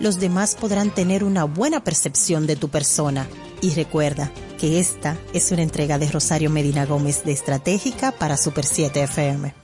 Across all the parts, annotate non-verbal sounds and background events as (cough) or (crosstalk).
los demás podrán tener una buena percepción de tu persona. Y recuerda que esta es una entrega de Rosario Medina Gómez de Estratégica para Super 7 FM.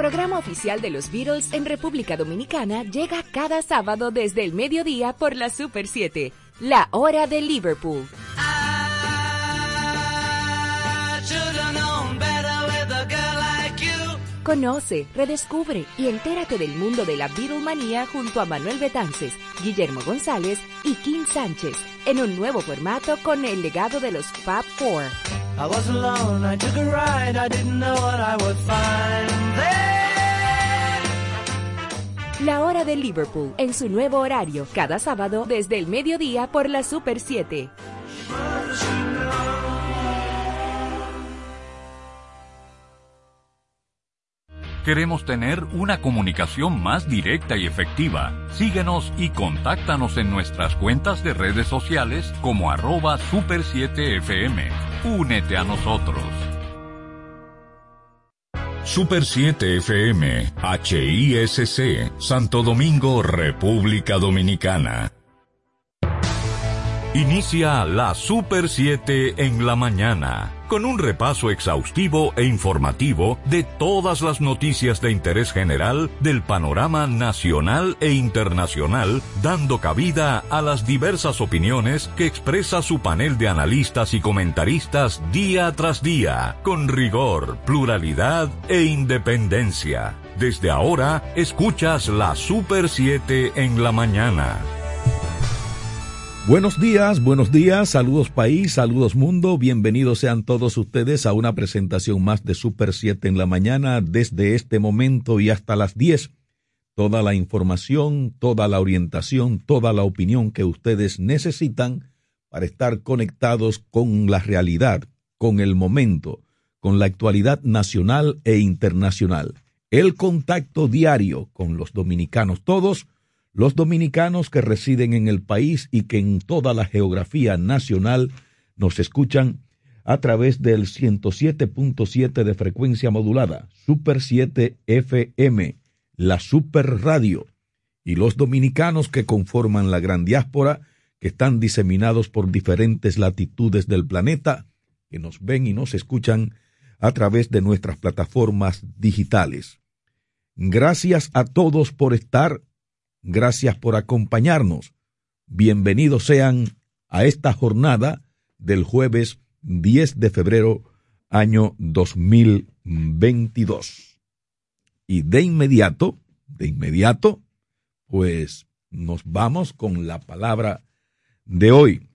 Programa oficial de los Beatles en República Dominicana llega cada sábado desde el mediodía por la Super 7, la hora de Liverpool. Conoce, redescubre y entérate del mundo de la Beatlemanía junto a Manuel Betances, Guillermo González y Kim Sánchez en un nuevo formato con el legado de los Fab Four. La hora de Liverpool en su nuevo horario, cada sábado desde el mediodía por la Super 7. Queremos tener una comunicación más directa y efectiva. Síguenos y contáctanos en nuestras cuentas de redes sociales como arroba super7fm. Únete a nosotros. Super 7 FM, HISC, Santo Domingo, República Dominicana. Inicia la Super 7 en la mañana, con un repaso exhaustivo e informativo de todas las noticias de interés general del panorama nacional e internacional, dando cabida a las diversas opiniones que expresa su panel de analistas y comentaristas día tras día, con rigor, pluralidad e independencia. Desde ahora, escuchas la Super 7 en la mañana. Buenos días, buenos días, saludos país, saludos mundo, bienvenidos sean todos ustedes a una presentación más de Super 7 en la mañana desde este momento y hasta las 10. Toda la información, toda la orientación, toda la opinión que ustedes necesitan para estar conectados con la realidad, con el momento, con la actualidad nacional e internacional. El contacto diario con los dominicanos todos, los dominicanos que residen en el país y que en toda la geografía nacional nos escuchan a través del 107.7 de frecuencia modulada, Super 7 FM, la Super Radio, y los dominicanos que conforman la gran diáspora, que están diseminados por diferentes latitudes del planeta, que nos ven y nos escuchan a través de nuestras plataformas digitales. Gracias a todos por estar Gracias por acompañarnos. Bienvenidos sean a esta jornada del jueves 10 de febrero año 2022. Y de inmediato, de inmediato, pues nos vamos con la palabra de hoy.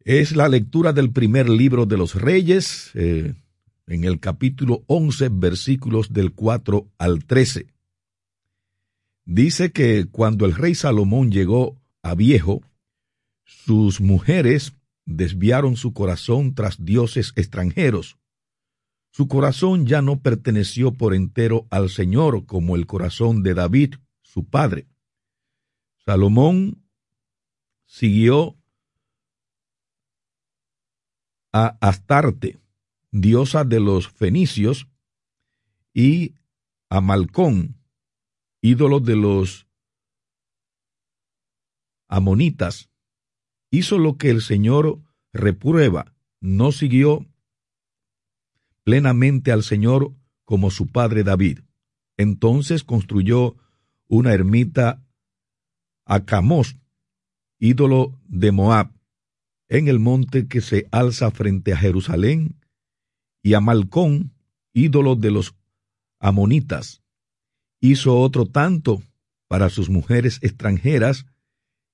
Es la lectura del primer libro de los reyes, eh, en el capítulo 11, versículos del 4 al 13. Dice que cuando el rey Salomón llegó a viejo, sus mujeres desviaron su corazón tras dioses extranjeros. Su corazón ya no perteneció por entero al Señor como el corazón de David, su padre. Salomón siguió a Astarte, diosa de los fenicios, y a Malcón, ídolo de los amonitas, hizo lo que el Señor reprueba, no siguió plenamente al Señor como su padre David. Entonces construyó una ermita a Camos, ídolo de Moab, en el monte que se alza frente a Jerusalén, y a Malcón, ídolo de los amonitas, hizo otro tanto para sus mujeres extranjeras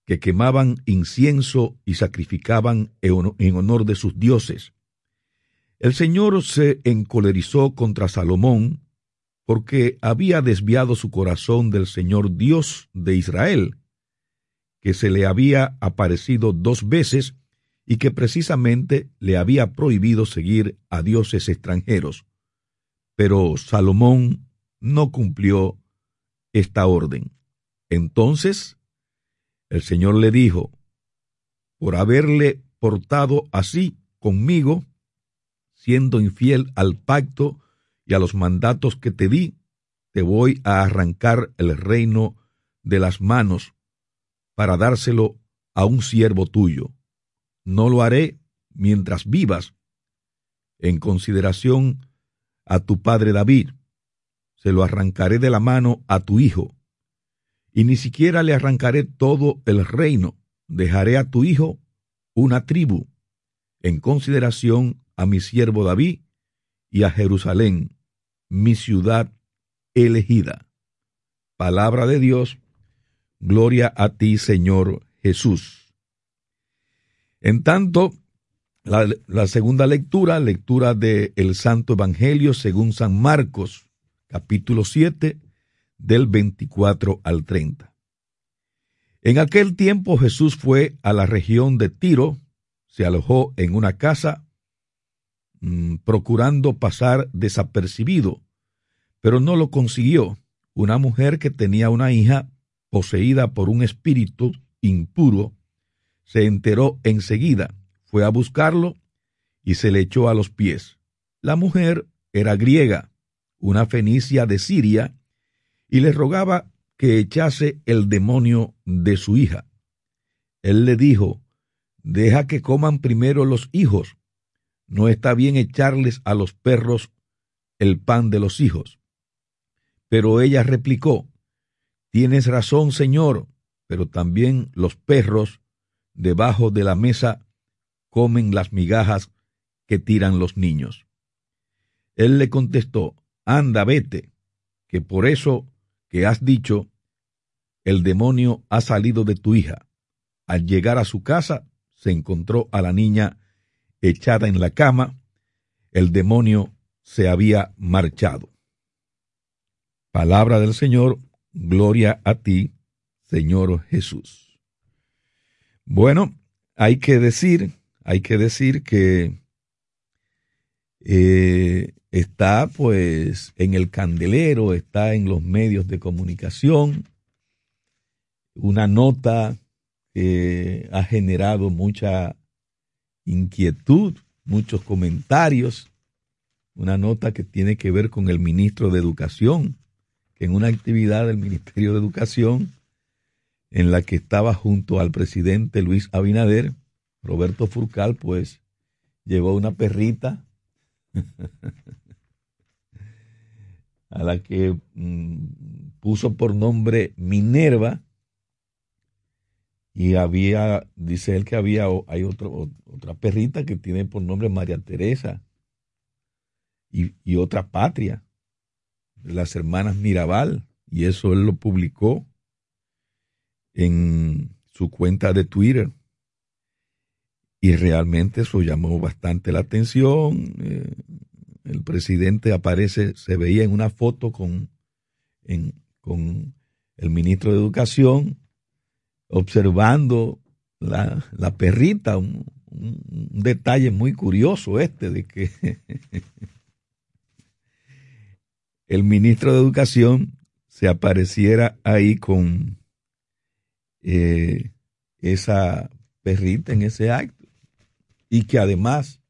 que quemaban incienso y sacrificaban en honor de sus dioses. El Señor se encolerizó contra Salomón porque había desviado su corazón del Señor Dios de Israel, que se le había aparecido dos veces y que precisamente le había prohibido seguir a dioses extranjeros. Pero Salomón no cumplió esta orden. Entonces el Señor le dijo, por haberle portado así conmigo, siendo infiel al pacto y a los mandatos que te di, te voy a arrancar el reino de las manos para dárselo a un siervo tuyo. No lo haré mientras vivas, en consideración a tu padre David. Se lo arrancaré de la mano a tu hijo, y ni siquiera le arrancaré todo el reino. Dejaré a tu hijo una tribu, en consideración a mi siervo David y a Jerusalén, mi ciudad elegida. Palabra de Dios, gloria a ti, Señor Jesús. En tanto, la, segunda lectura, lectura del el Santo Evangelio según San Marcos, capítulo 7, del 24 al 30. En aquel tiempo Jesús fue a la región de Tiro, se alojó en una casa mm, procurando pasar desapercibido, pero no lo consiguió. Una mujer que tenía una hija poseída por un espíritu impuro se enteró enseguida, fue a buscarlo y se le echó a los pies. La mujer era griega, una fenicia de Siria, y le rogaba que echase el demonio de su hija. Él le dijo, deja que coman primero los hijos. No está bien echarles a los perros el pan de los hijos. Pero ella replicó, Tienes razón, Señor, pero también los perros debajo de la mesa comen las migajas que tiran los niños. Él le contestó, Anda, vete, que por eso que has dicho, el demonio ha salido de tu hija. Al llegar a su casa, se encontró a la niña echada en la cama, el demonio se había marchado. Palabra del Señor, gloria a ti, Señor Jesús. Bueno, hay que decir, hay que decir que eh, está pues en el candelero, está en los medios de comunicación, una nota que ha generado mucha inquietud, muchos comentarios, una nota que tiene que ver con el ministro de Educación, que en una actividad del Ministerio de Educación, en la que estaba junto al presidente Luis Abinader, Roberto Furcal, pues llevó una perrita (laughs) a la que mm, puso por nombre Minerva y había, dice él que había, hay otra perrita que tiene por nombre María Teresa y, y otra patria, las hermanas Mirabal, y eso él lo publicó en su cuenta de Twitter. Y realmente eso llamó bastante la atención. Eh, el presidente aparece, se veía en una foto con, con el ministro de Educación, observando la, perrita, un, detalle muy curioso este de que (laughs) el ministro de Educación se apareciera ahí con eh, esa perrita en ese acto. Y que además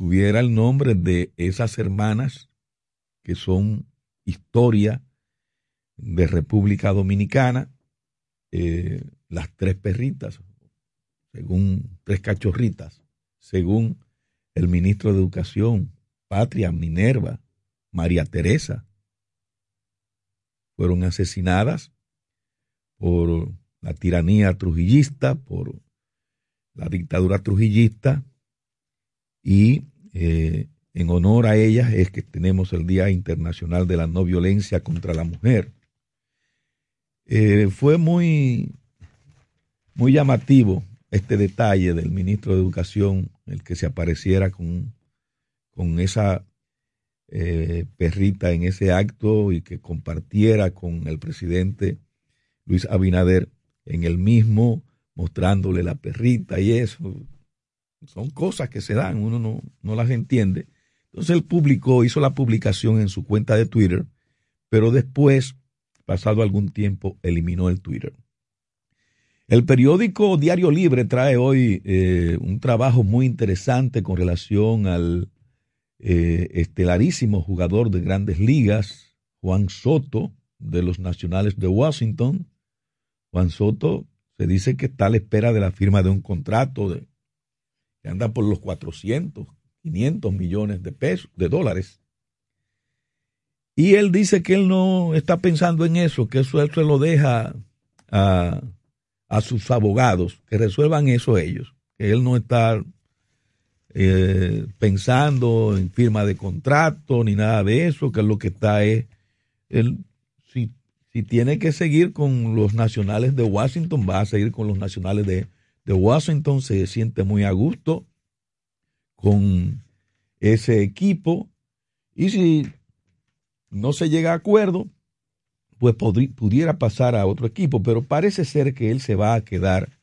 tuviera el nombre de esas hermanas que son historia de República Dominicana, eh, las tres perritas, según tres cachorritas, según el ministro de Educación, Patria, Minerva, María Teresa, fueron asesinadas por la tiranía trujillista, por la dictadura trujillista, y eh, en honor a ellas es que tenemos el Día Internacional de la No Violencia contra la Mujer. Eh, fue muy, muy llamativo este detalle del ministro de Educación, el que se apareciera con, con esa eh, perrita en ese acto y que compartiera con el presidente Luis Abinader en el mismo, mostrándole la perrita y eso. Son cosas que se dan, uno no, no las entiende. Entonces él publicó, hizo la publicación en su cuenta de Twitter, pero después, pasado algún tiempo, eliminó el Twitter. El periódico Diario Libre trae hoy eh, un trabajo muy interesante con relación al eh, estelarísimo jugador de grandes ligas, Juan Soto, de los Nacionales de Washington. Juan Soto se dice que está a la espera de la firma de un contrato de, que anda por los 400, 500 millones de pesos, de dólares. Y él dice que él no está pensando en eso, que eso él se lo deja a a sus abogados que resuelvan eso ellos, que él no está eh, pensando en firma de contrato ni nada de eso, que lo que está es, él, si, si tiene que seguir con los nacionales de Washington, va a seguir con los nacionales de, de Washington, se siente muy a gusto con ese equipo. Y si no se llega a acuerdo, pues pudiera pasar a otro equipo, pero parece ser que él se va a quedar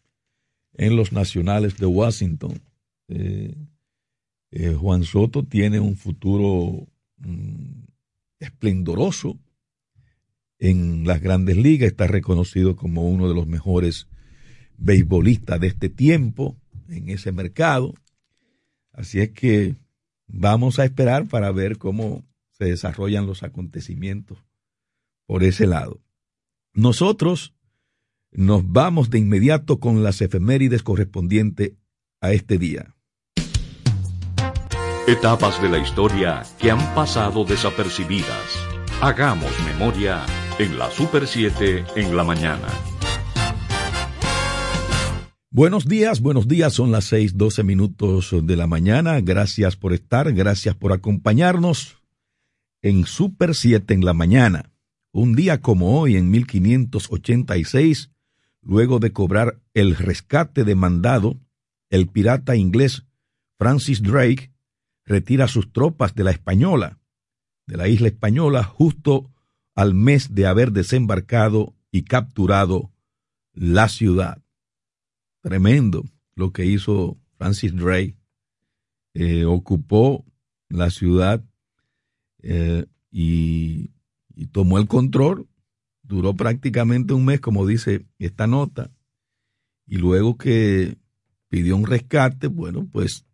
en los Nacionales de Washington. Eh, eh, Juan Soto tiene un futuro mm, esplendoroso en las grandes ligas, está reconocido como uno de los mejores beisbolistas de este tiempo en ese mercado. Así es que vamos a esperar para ver cómo se desarrollan los acontecimientos por ese lado. Nosotros nos vamos de inmediato con las efemérides correspondientes a este día. Etapas de la historia que han pasado desapercibidas. Hagamos memoria en la Super 7 en la mañana. Buenos días, buenos días, son las seis doce minutos de la mañana. Gracias por estar, gracias por acompañarnos en Super 7 en la mañana. Un día como hoy, en 1586, luego de cobrar el rescate demandado, el pirata inglés Francis Drake retira sus tropas de la Española, de la isla española, justo al mes de haber desembarcado y capturado la ciudad. Tremendo lo que hizo Francis Drake. Eh, ocupó la ciudad eh, y y tomó el control. Duró prácticamente un mes, como dice esta nota. Y luego que pidió un rescate, bueno, pues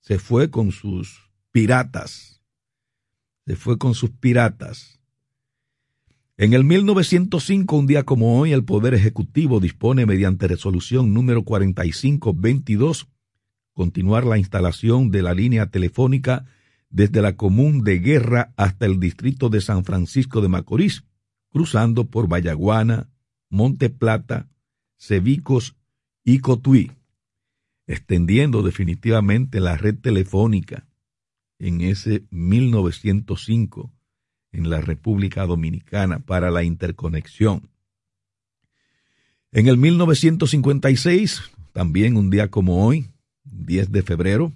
se fue con sus piratas. Se fue con sus piratas. En el 1905, un día como hoy, el Poder Ejecutivo dispone mediante resolución número 4522 continuar la instalación de la línea telefónica desde la común de Guerra hasta el distrito de San Francisco de Macorís, cruzando por Vallaguana, Monte Plata, Cebicos y Cotuí, extendiendo definitivamente la red telefónica. En ese 1905 en la República Dominicana para la interconexión. En el 1956, también un día como hoy, 10 de febrero,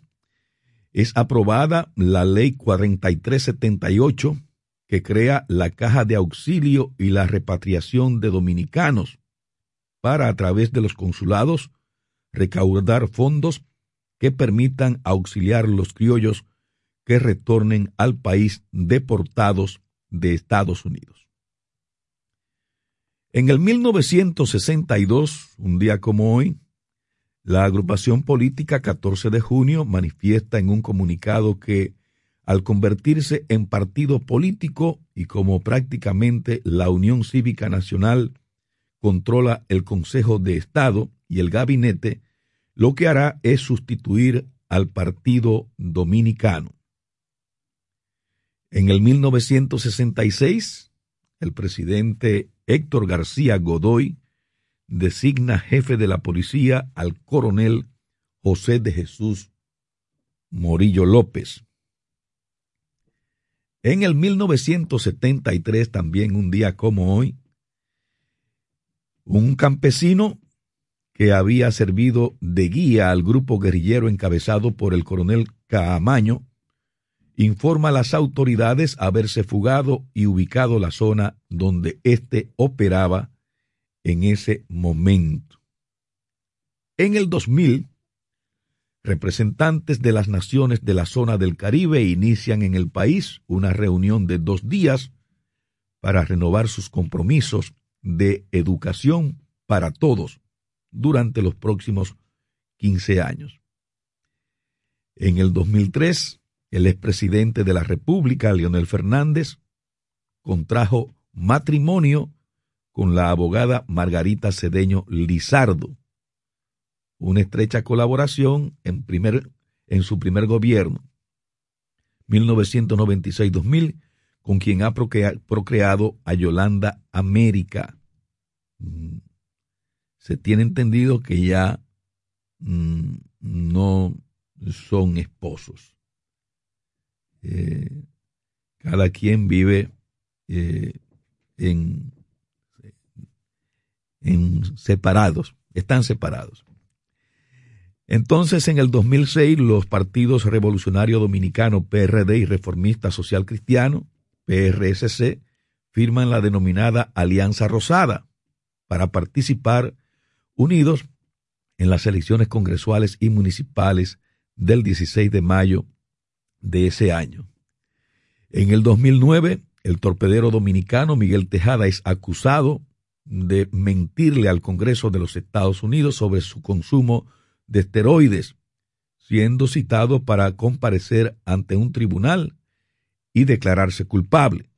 es aprobada la Ley 4378 que crea la Caja de Auxilio y la Repatriación de Dominicanos para, a través de los consulados, recaudar fondos que permitan auxiliar los criollos que retornen al país deportados de Estados Unidos. En el 1962, un día como hoy, la agrupación política 14 de junio manifiesta en un comunicado que, al convertirse en partido político y como prácticamente la Unión Cívica Nacional controla el Consejo de Estado y el gabinete, lo que hará es sustituir al Partido Dominicano. En el 1966, el presidente Héctor García Godoy designa jefe de la policía al coronel José de Jesús Morillo López. En el 1973, también un día como hoy, un campesino que había servido de guía al grupo guerrillero encabezado por el coronel Caamaño, informa a las autoridades haberse fugado y ubicado la zona donde éste operaba en ese momento. En el 2000, representantes de las naciones de la zona del Caribe inician en el país una reunión de dos días para renovar sus compromisos de educación para todos durante los próximos 15 años. En el 2003, el expresidente de la República, Leonel Fernández, contrajo matrimonio con la abogada Margarita Cedeño Lizardo, una estrecha colaboración en, primer, en su primer gobierno, 1996-2000, con quien ha procreado a Yolanda América. Mm, se tiene entendido que ya mm, no son esposos. Eh, cada quien vive eh, en, en separados, están separados. Entonces, en el 2006, los partidos Revolucionario Dominicano, PRD y Reformista Social Cristiano, PRSC, firman la denominada Alianza Rosada para participar unidos en las elecciones congresuales y municipales del 16 de mayo de ese año. En el 2009, el torpedero dominicano Miguel Tejada es acusado de mentirle al Congreso de los Estados Unidos sobre su consumo de esteroides, siendo citado para comparecer ante un tribunal y declararse culpable.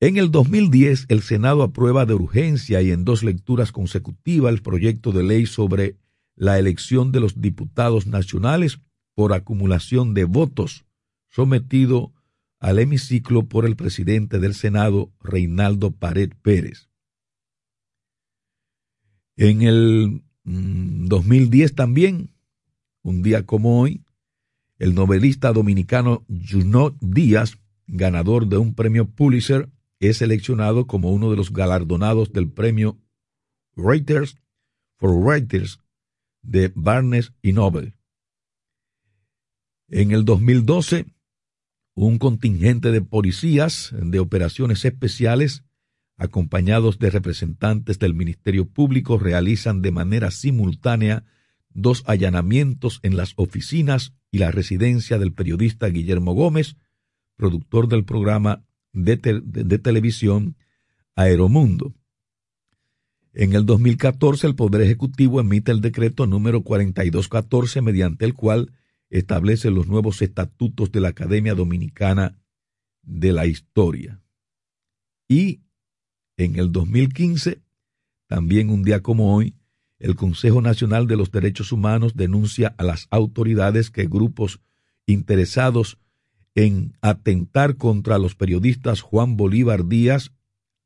En el 2010, el Senado aprueba de urgencia y en dos lecturas consecutivas el proyecto de ley sobre la elección de los diputados nacionales por acumulación de votos, sometido al hemiciclo por el presidente del Senado, Reinaldo Pared Pérez. En el 2010 mm, también, un día como hoy, el novelista dominicano Junot Díaz, ganador de un premio Pulitzer, es seleccionado como uno de los galardonados del premio Writers for Writers de Barnes y Nobel. En el 2012, un contingente de policías de operaciones especiales acompañados de representantes del Ministerio Público, realizan de manera simultánea dos allanamientos en las oficinas y la residencia del periodista Guillermo Gómez, productor del programa de, televisión Aeromundo. En el 2014, el Poder Ejecutivo emite el decreto número 4214, mediante el cual establece los nuevos estatutos de la Academia Dominicana de la Historia. Y en el 2015, también un día como hoy, el Consejo Nacional de los Derechos Humanos denuncia a las autoridades que grupos interesados en atentar contra los periodistas Juan Bolívar Díaz,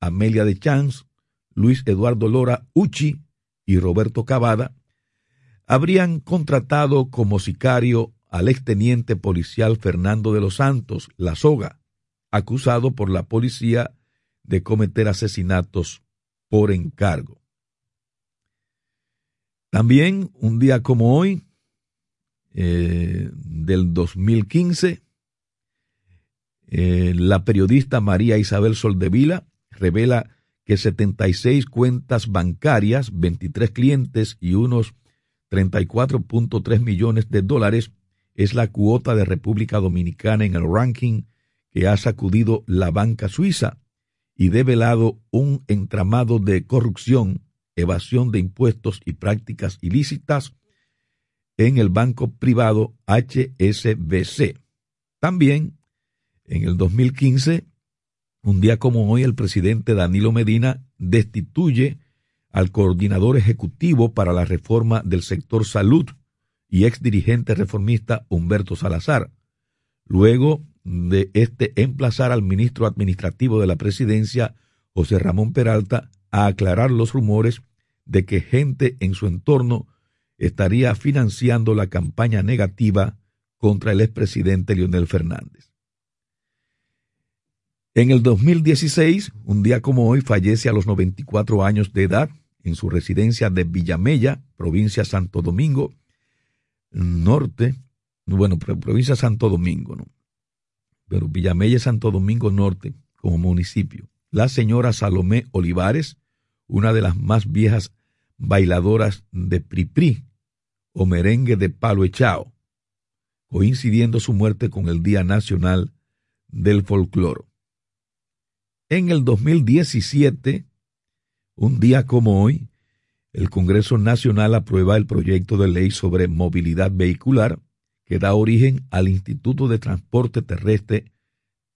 Amelia de Chans, Luis Eduardo Lora Uchi y Roberto Cavada, habrían contratado como sicario al exteniente policial Fernando de los Santos, La Soga, acusado por la policía de cometer asesinatos por encargo. También un día como hoy, eh, del 2015, eh, la periodista María Isabel Soldevila revela que 76 cuentas bancarias, 23 clientes y unos 34.3 millones de dólares es la cuota de República Dominicana en el ranking que ha sacudido la banca suiza y develado un entramado de corrupción, evasión de impuestos y prácticas ilícitas en el banco privado HSBC. También, en el 2015, un día como hoy, el presidente Danilo Medina destituye al coordinador ejecutivo para la reforma del sector salud y ex dirigente reformista Humberto Salazar. Luego de este emplazar al ministro administrativo de la presidencia, José Ramón Peralta, a aclarar los rumores de que gente en su entorno estaría financiando la campaña negativa contra el expresidente Leonel Fernández. En el 2016, un día como hoy, fallece a los 94 años de edad en su residencia de Villamella, provincia Santo Domingo Norte, bueno, provincia Santo Domingo, ¿no? pero Villamella Santo Domingo Norte como municipio. La señora Salomé Olivares, una de las más viejas bailadoras de Pripri o merengue de palo echao, coincidiendo su muerte con el Día Nacional del Folcloro. En el 2017, un día como hoy, el Congreso Nacional aprueba el proyecto de ley sobre movilidad vehicular que da origen al Instituto de Transporte Terrestre,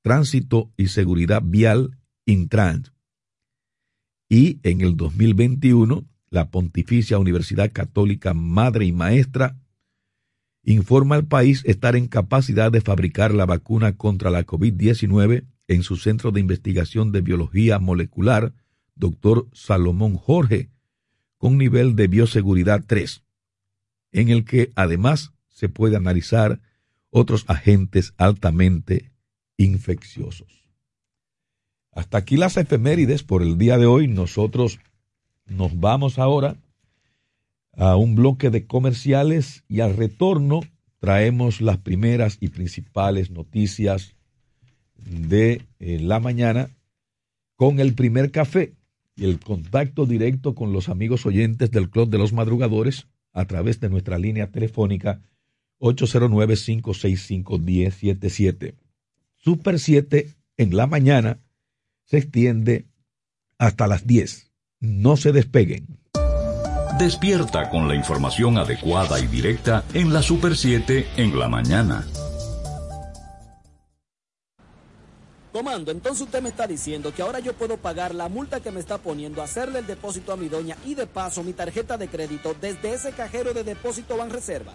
Tránsito y Seguridad Vial, Intrans. Y en el 2021, la Pontificia Universidad Católica Madre y Maestra informa al país estar en capacidad de fabricar la vacuna contra la COVID-19 en su Centro de Investigación de Biología Molecular, doctor Salomón Jorge, con nivel de bioseguridad 3, en el que además se puede analizar otros agentes altamente infecciosos. Hasta aquí las efemérides por el día de hoy. Nosotros nos vamos ahora a un bloque de comerciales y al retorno traemos las primeras y principales noticias de eh, la mañana con el primer café y el contacto directo con los amigos oyentes del Club de los Madrugadores a través de nuestra línea telefónica 809-565-1077. Super 7 en la mañana se extiende hasta las 10. No se despeguen. Despierta con la información adecuada y directa en la Super 7 en la mañana. Comando, entonces usted me está diciendo que ahora yo puedo pagar la multa que me está poniendo, hacerle el depósito a mi doña y de paso mi tarjeta de crédito desde ese cajero de depósito Banreservas.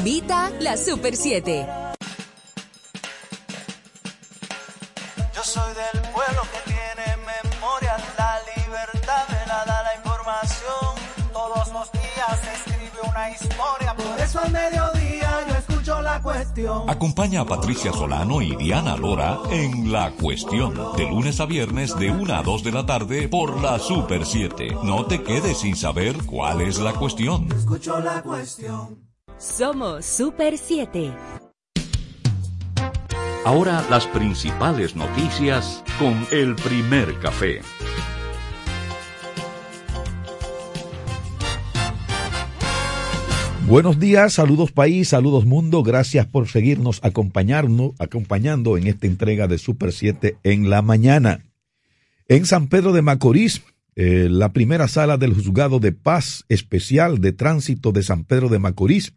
Invita la Super 7. Yo soy del pueblo que tiene memoria, la libertad me la da la información. Todos los días se escribe una historia, por eso al mediodía yo escucho la cuestión. Acompaña a Patricia Solano y Diana Lora en La Cuestión, de lunes a viernes de 1 a 2 de la tarde por la Super 7. No te quedes sin saber cuál es la cuestión. Escucho la cuestión. Somos Super 7. Ahora las principales noticias con el primer café. Buenos días, saludos país, saludos mundo, gracias por seguirnos acompañarnos, acompañando en esta entrega de Super 7 en la mañana. En San Pedro de Macorís, eh, la primera sala del Juzgado de Paz Especial de Tránsito de San Pedro de Macorís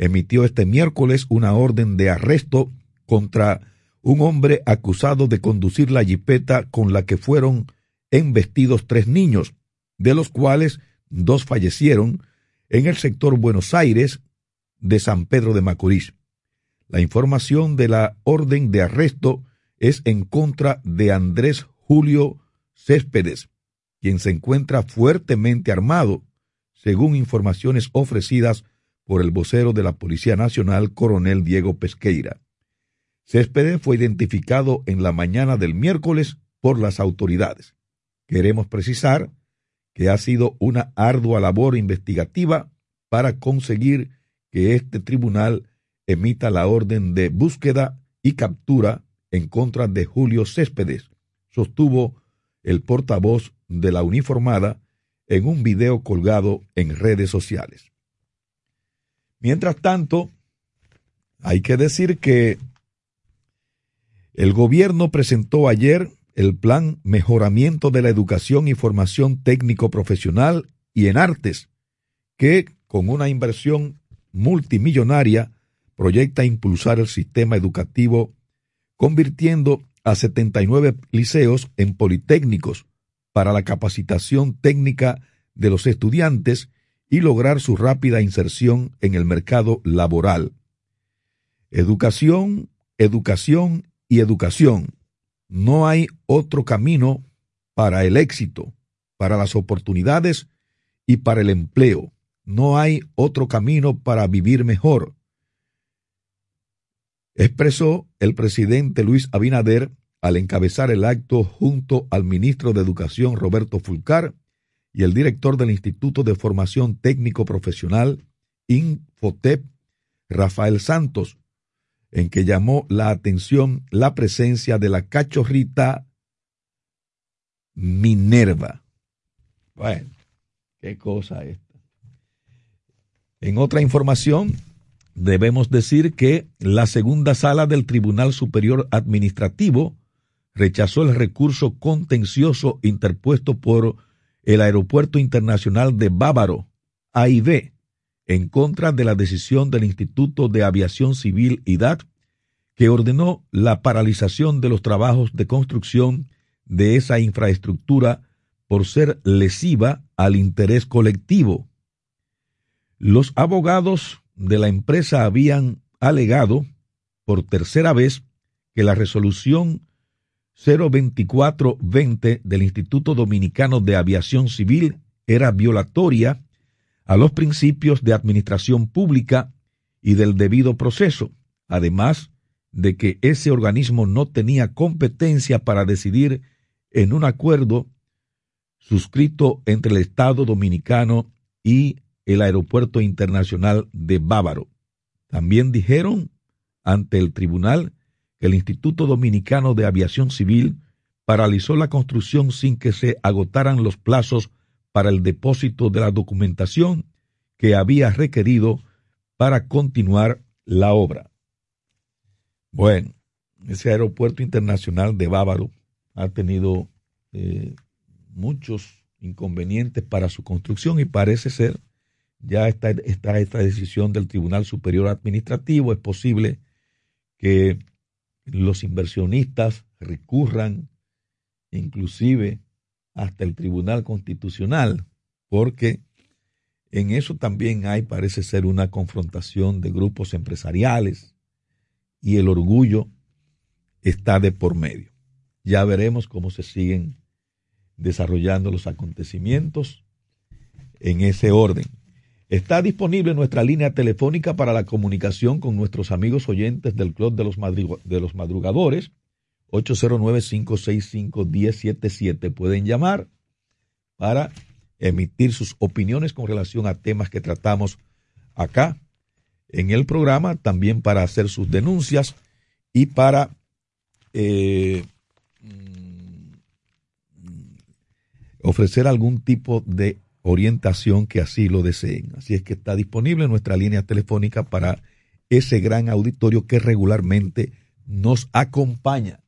emitió este miércoles una orden de arresto contra un hombre acusado de conducir la jipeta con la que fueron embestidos tres niños, de los cuales dos fallecieron en el sector Buenos Aires de San Pedro de Macorís. La información de la orden de arresto es en contra de Andrés Julio Céspedes, quien se encuentra fuertemente armado, según informaciones ofrecidas por el vocero de la Policía Nacional, coronel Diego Pesqueira. Céspedes fue identificado en la mañana del miércoles por las autoridades. Queremos precisar que ha sido una ardua labor investigativa para conseguir que este tribunal emita la orden de búsqueda y captura en contra de Julio Céspedes, sostuvo el portavoz de la uniformada en un video colgado en redes sociales. Mientras tanto, hay que decir que el gobierno presentó ayer el plan Mejoramiento de la Educación y Formación Técnico Profesional y en Artes, que con una inversión multimillonaria proyecta impulsar el sistema educativo convirtiendo a 79 liceos en politécnicos para la capacitación técnica de los estudiantes y lograr su rápida inserción en el mercado laboral. Educación, educación y educación. No hay otro camino para el éxito, para las oportunidades y para el empleo. No hay otro camino para vivir mejor. Expresó el presidente Luis Abinader al encabezar el acto junto al ministro de Educación Roberto Fulcar y el director del Instituto de Formación Técnico Profesional, Infotep, Rafael Santos, en que llamó la atención la presencia de la cachorrita Minerva. Bueno, qué cosa esta. En otra información, debemos decir que la segunda sala del Tribunal Superior Administrativo rechazó el recurso contencioso interpuesto por el Aeropuerto Internacional de Bávaro, AIB, en contra de la decisión del Instituto de Aviación Civil IDAT, que ordenó la paralización de los trabajos de construcción de esa infraestructura por ser lesiva al interés colectivo. Los abogados de la empresa habían alegado por tercera vez que la resolución 02420 del Instituto Dominicano de Aviación Civil era violatoria a los principios de administración pública y del debido proceso, además de que ese organismo no tenía competencia para decidir en un acuerdo suscrito entre el Estado dominicano y el Aeropuerto Internacional de Bávaro. También dijeron ante el tribunal el Instituto Dominicano de Aviación Civil paralizó la construcción sin que se agotaran los plazos para el depósito de la documentación que había requerido para continuar la obra. Bueno, ese aeropuerto internacional de Bávaro ha tenido eh, muchos inconvenientes para su construcción y parece ser ya está, está esta decisión del Tribunal Superior Administrativo. Es posible que los inversionistas recurran inclusive hasta el Tribunal Constitucional, porque en eso también hay, parece ser, una confrontación de grupos empresariales y el orgullo está de por medio. Ya veremos cómo se siguen desarrollando los acontecimientos en ese orden. Está disponible nuestra línea telefónica para la comunicación con nuestros amigos oyentes del Club de los, Madrugadores, 809-565-1077. Pueden llamar para emitir sus opiniones con relación a temas que tratamos acá en el programa, también para hacer sus denuncias y para eh, mm, ofrecer algún tipo de orientación que así lo deseen. Así es que está disponible nuestra línea telefónica para ese gran auditorio que regularmente nos acompaña.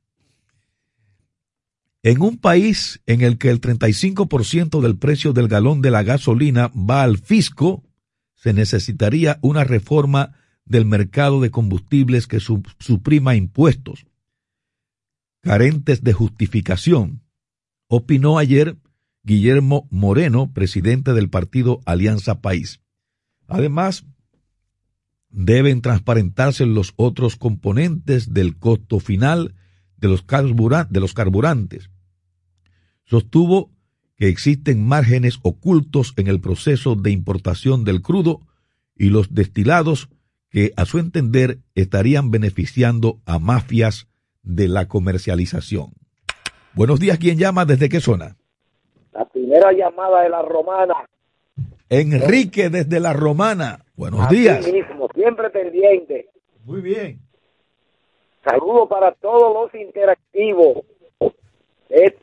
En un país en el que el 35% del precio del galón de la gasolina va al fisco, se necesitaría una reforma del mercado de combustibles que suprima impuestos carentes de justificación, opinó ayer Guillermo Moreno, presidente del partido Alianza País. Además, deben transparentarse los otros componentes del costo final de los, carburantes. Sostuvo que existen márgenes ocultos en el proceso de importación del crudo y los destilados que, a su entender, estarían beneficiando a mafias de la comercialización. Buenos días, ¿quién llama? ¿Desde qué zona? Primera llamada de la romana. Enrique desde la romana. Buenos días. mismo, siempre pendiente. Muy bien. Saludos para todos los interactivos de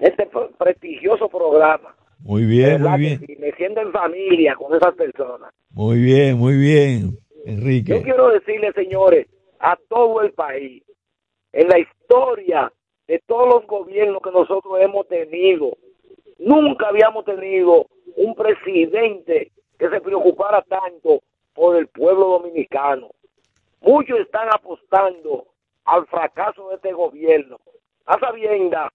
este prestigioso programa. Muy bien, muy bien. me siento en familia con esas personas. Muy bien, muy bien, Enrique. Yo quiero decirle, señores, a todo el país, en la historia de todos los gobiernos que nosotros hemos tenido, nunca habíamos tenido un presidente que se preocupara tanto por el pueblo dominicano. Muchos están apostando al fracaso de este gobierno, a sabienda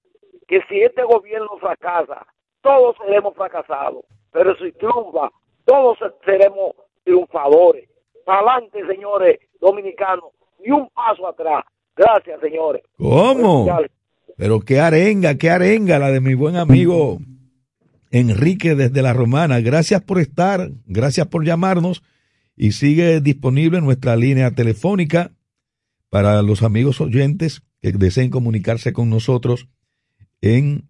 que si este gobierno fracasa, todos seremos fracasados, pero si triunfa, todos seremos triunfadores. Adelante, señores dominicanos, y un paso atrás. Gracias, señores. ¿Cómo? Pero qué arenga, qué arenga la de mi buen amigo Enrique desde la Romana. Gracias por estar, gracias por llamarnos y sigue disponible nuestra línea telefónica para los amigos oyentes que deseen comunicarse con nosotros en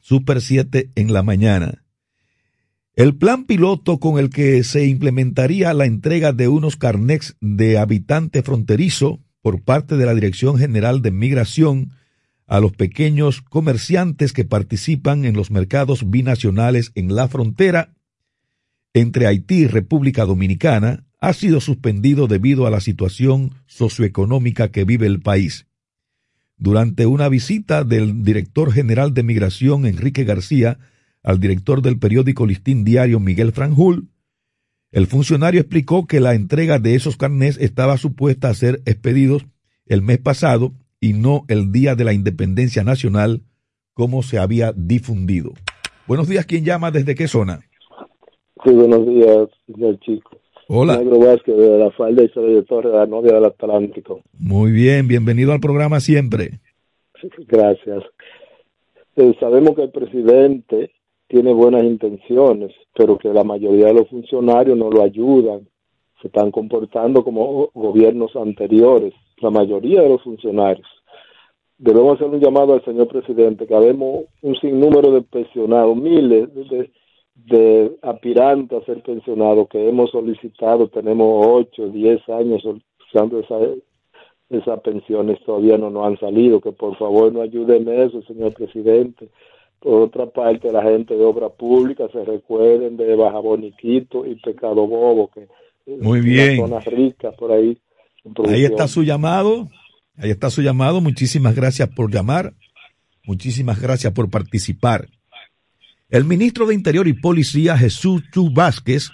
Super 7 en la mañana. El plan piloto con el que se implementaría la entrega de unos carnets de habitante fronterizo por parte de la Dirección General de Migración a los pequeños comerciantes que participan en los mercados binacionales en la frontera entre Haití y República Dominicana ha sido suspendido debido a la situación socioeconómica que vive el país. Durante una visita del director general de Migración, Enrique García, al director del periódico Listín Diario, Miguel Franjul, el funcionario explicó que la entrega de esos carnés estaba supuesta a ser expedidos el mes pasado y no el día de la independencia nacional, como se había difundido. Buenos días, ¿quién llama? ¿Desde qué zona? Sí, buenos días, señor Chico. Hola. Negro Vázquez de la falda y de Torre, la novia del Atlántico. Muy bien, bienvenido al programa siempre. Gracias. Eh, sabemos que el presidente tiene buenas intenciones, pero que la mayoría de los funcionarios no lo ayudan. Se están comportando como gobiernos anteriores, la mayoría de los funcionarios. Debemos hacer un llamado al señor presidente, que habemos un sinnúmero de pensionados, miles de de aspirantes a ser pensionados que hemos solicitado, tenemos 8, 10 años solicitando esa, esas pensiones, todavía no nos han salido, que por favor nos ayuden en eso, señor presidente. Por otra parte, la gente de obra pública se recuerden de Baja Boniquito y Pecado Bobo, que Muy bien. zonas ricas por ahí. Ahí está su llamado, ahí está su llamado, muchísimas gracias por llamar, muchísimas gracias por participar. El ministro de Interior y Policía, Jesús Chu Vázquez,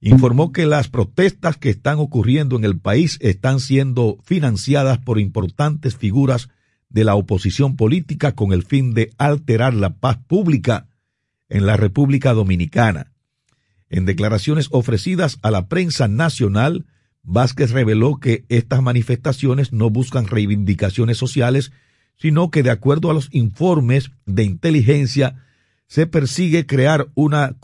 informó que las protestas que están ocurriendo en el país están siendo financiadas por importantes figuras de la oposición política con el fin de alterar la paz pública en la República Dominicana. En declaraciones ofrecidas a la prensa nacional, Vázquez reveló que estas manifestaciones no buscan reivindicaciones sociales, sino que de acuerdo a los informes de inteligencia se persigue crear una,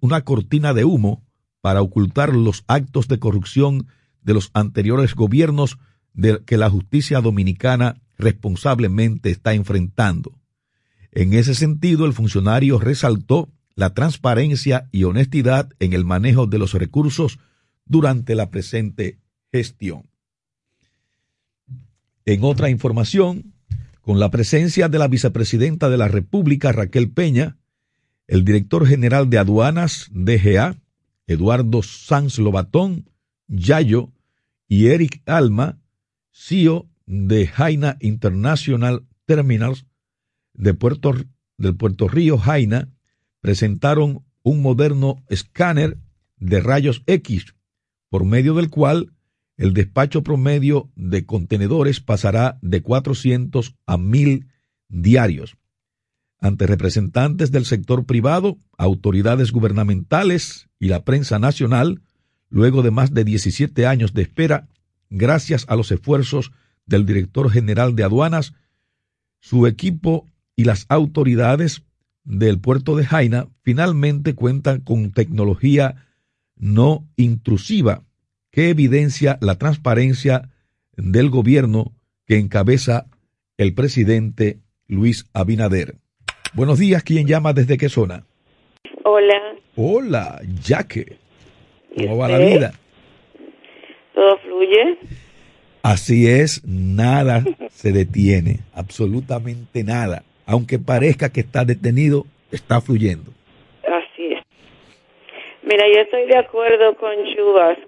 una cortina de humo para ocultar los actos de corrupción de los anteriores gobiernos de que la justicia dominicana responsablemente está enfrentando. En ese sentido, el funcionario resaltó la transparencia y honestidad en el manejo de los recursos durante la presente gestión. En otra información, con la presencia de la vicepresidenta de la República, Raquel Peña, el director general de aduanas DGA, Eduardo Sanz Lobatón, Yayo y Eric Alma, CEO de Jaina International Terminals de Puerto, del Puerto Río Jaina, presentaron un moderno escáner de rayos X, por medio del cual el despacho promedio de contenedores pasará de 400 a 1000 diarios. Ante representantes del sector privado, autoridades gubernamentales y la prensa nacional, luego de más de 17 años de espera, gracias a los esfuerzos del director general de aduanas, su equipo y las autoridades del puerto de Jaina finalmente cuentan con tecnología no intrusiva que evidencia la transparencia del gobierno que encabeza el presidente Luis Abinader. Buenos días, ¿quién llama desde qué zona? Hola. Hola, Jaque. ¿Cómo va la vida? Todo fluye. Así es, nada se detiene, absolutamente nada. Aunque parezca que está detenido, está fluyendo. Mira, yo estoy de acuerdo con Chubas,